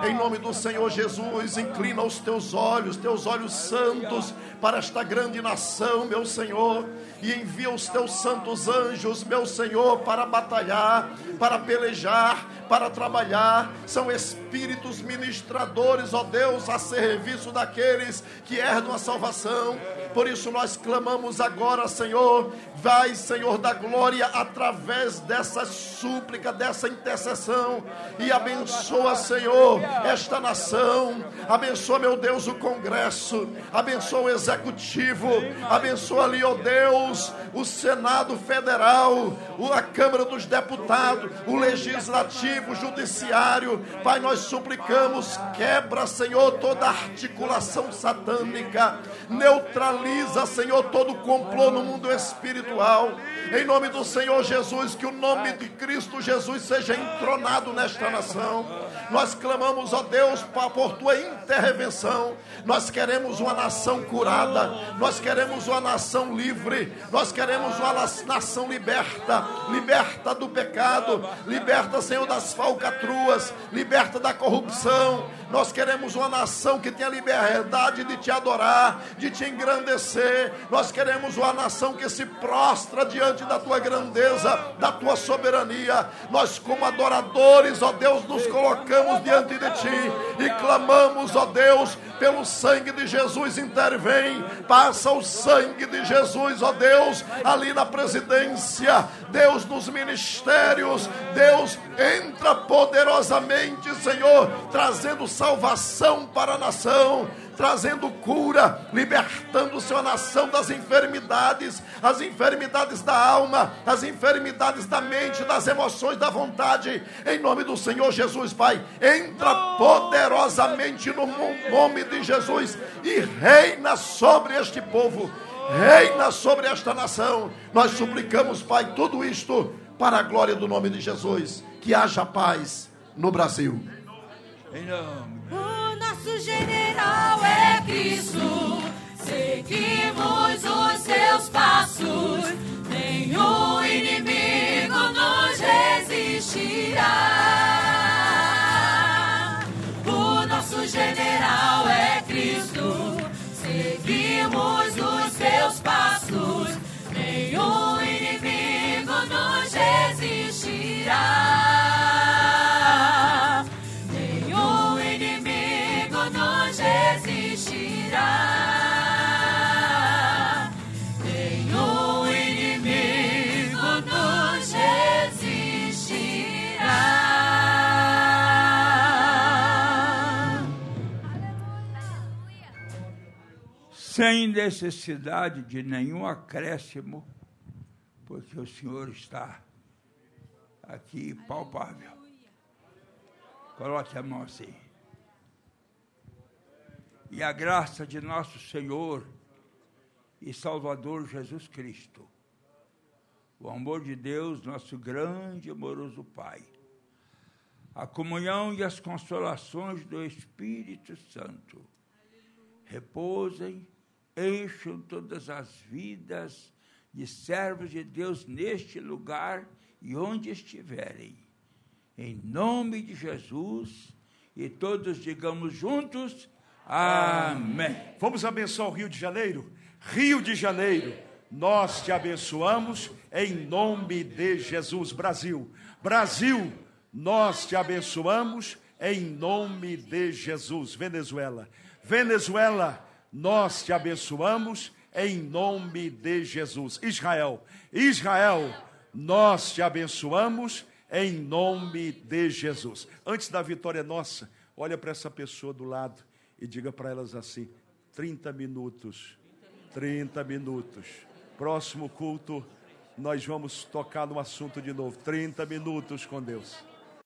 Speaker 11: em nome do Senhor Jesus, inclina os Teus olhos, Teus olhos santos, para esta grande nação, meu Senhor, e envia os Teus santos anjos, meu Senhor, para batalhar, para pelejar, para trabalhar, são espíritos ministradores, ó Deus, a serviço daqueles que herdam a salvação. Por isso nós clamamos agora, Senhor, vai, Senhor da glória, através dessa súplica, dessa intercessão, e abençoa, Senhor, esta nação, abençoa, meu Deus, o Congresso, abençoa o Executivo, abençoa ali, ó Deus, o Senado Federal, a Câmara dos Deputados, o Legislativo o judiciário. Pai, nós suplicamos, quebra, Senhor, toda articulação satânica, neutraliza, Senhor, todo complô no mundo espiritual. Em nome do Senhor Jesus, que o nome de Cristo Jesus seja entronado nesta nação. Nós clamamos, ó Deus, por tua intervenção. Nós queremos uma nação curada, nós queremos uma nação livre, nós queremos uma nação liberta, liberta do pecado, liberta, Senhor, das falcatruas, liberta da corrupção. Nós queremos uma nação que tenha liberdade de te adorar, de te engrandecer. Nós queremos uma nação que se prostra diante da tua grandeza, da tua soberania. Nós, como adoradores, ó Deus, nos colocamos diante de ti e clamamos, ó Deus, pelo sangue de Jesus intervém. Passa o sangue de Jesus, ó Deus, ali na presidência, Deus nos ministérios, Deus entra poderosamente, Senhor, trazendo salvação para a nação, trazendo cura, libertando sua nação das enfermidades, as enfermidades da alma, as enfermidades da mente, das emoções, da vontade. Em nome do Senhor Jesus, Pai, entra poderosamente no nome de Jesus e reina sobre este povo. Reina sobre esta nação. Nós suplicamos, Pai, tudo isto para a glória do nome de Jesus. Que haja paz no Brasil.
Speaker 2: Em nome. Nosso general é Cristo. Seguimos os seus passos. Nenhum inimigo nos resistirá. O nosso general é Cristo. Seguimos os seus passos. Nenhum inimigo nos resistirá.
Speaker 5: Sem necessidade de nenhum acréscimo, porque o Senhor está aqui palpável. Coloque a mão assim. E a graça de nosso Senhor e Salvador Jesus Cristo, o amor de Deus, nosso grande e amoroso Pai, a comunhão e as consolações do Espírito Santo repousem encham todas as vidas de servos de Deus neste lugar e onde estiverem. Em nome de Jesus, e todos digamos juntos: Amém.
Speaker 3: Vamos abençoar o Rio de Janeiro? Rio de Janeiro, nós te abençoamos em nome de Jesus. Brasil, Brasil, nós te abençoamos em nome de Jesus. Venezuela, Venezuela, nós te abençoamos em nome de Jesus. Israel, Israel, nós te abençoamos em nome de Jesus. Antes da vitória nossa, olha para essa pessoa do lado e diga para elas assim: 30 minutos. 30 minutos. Próximo culto, nós vamos tocar no assunto de novo. 30 minutos com Deus.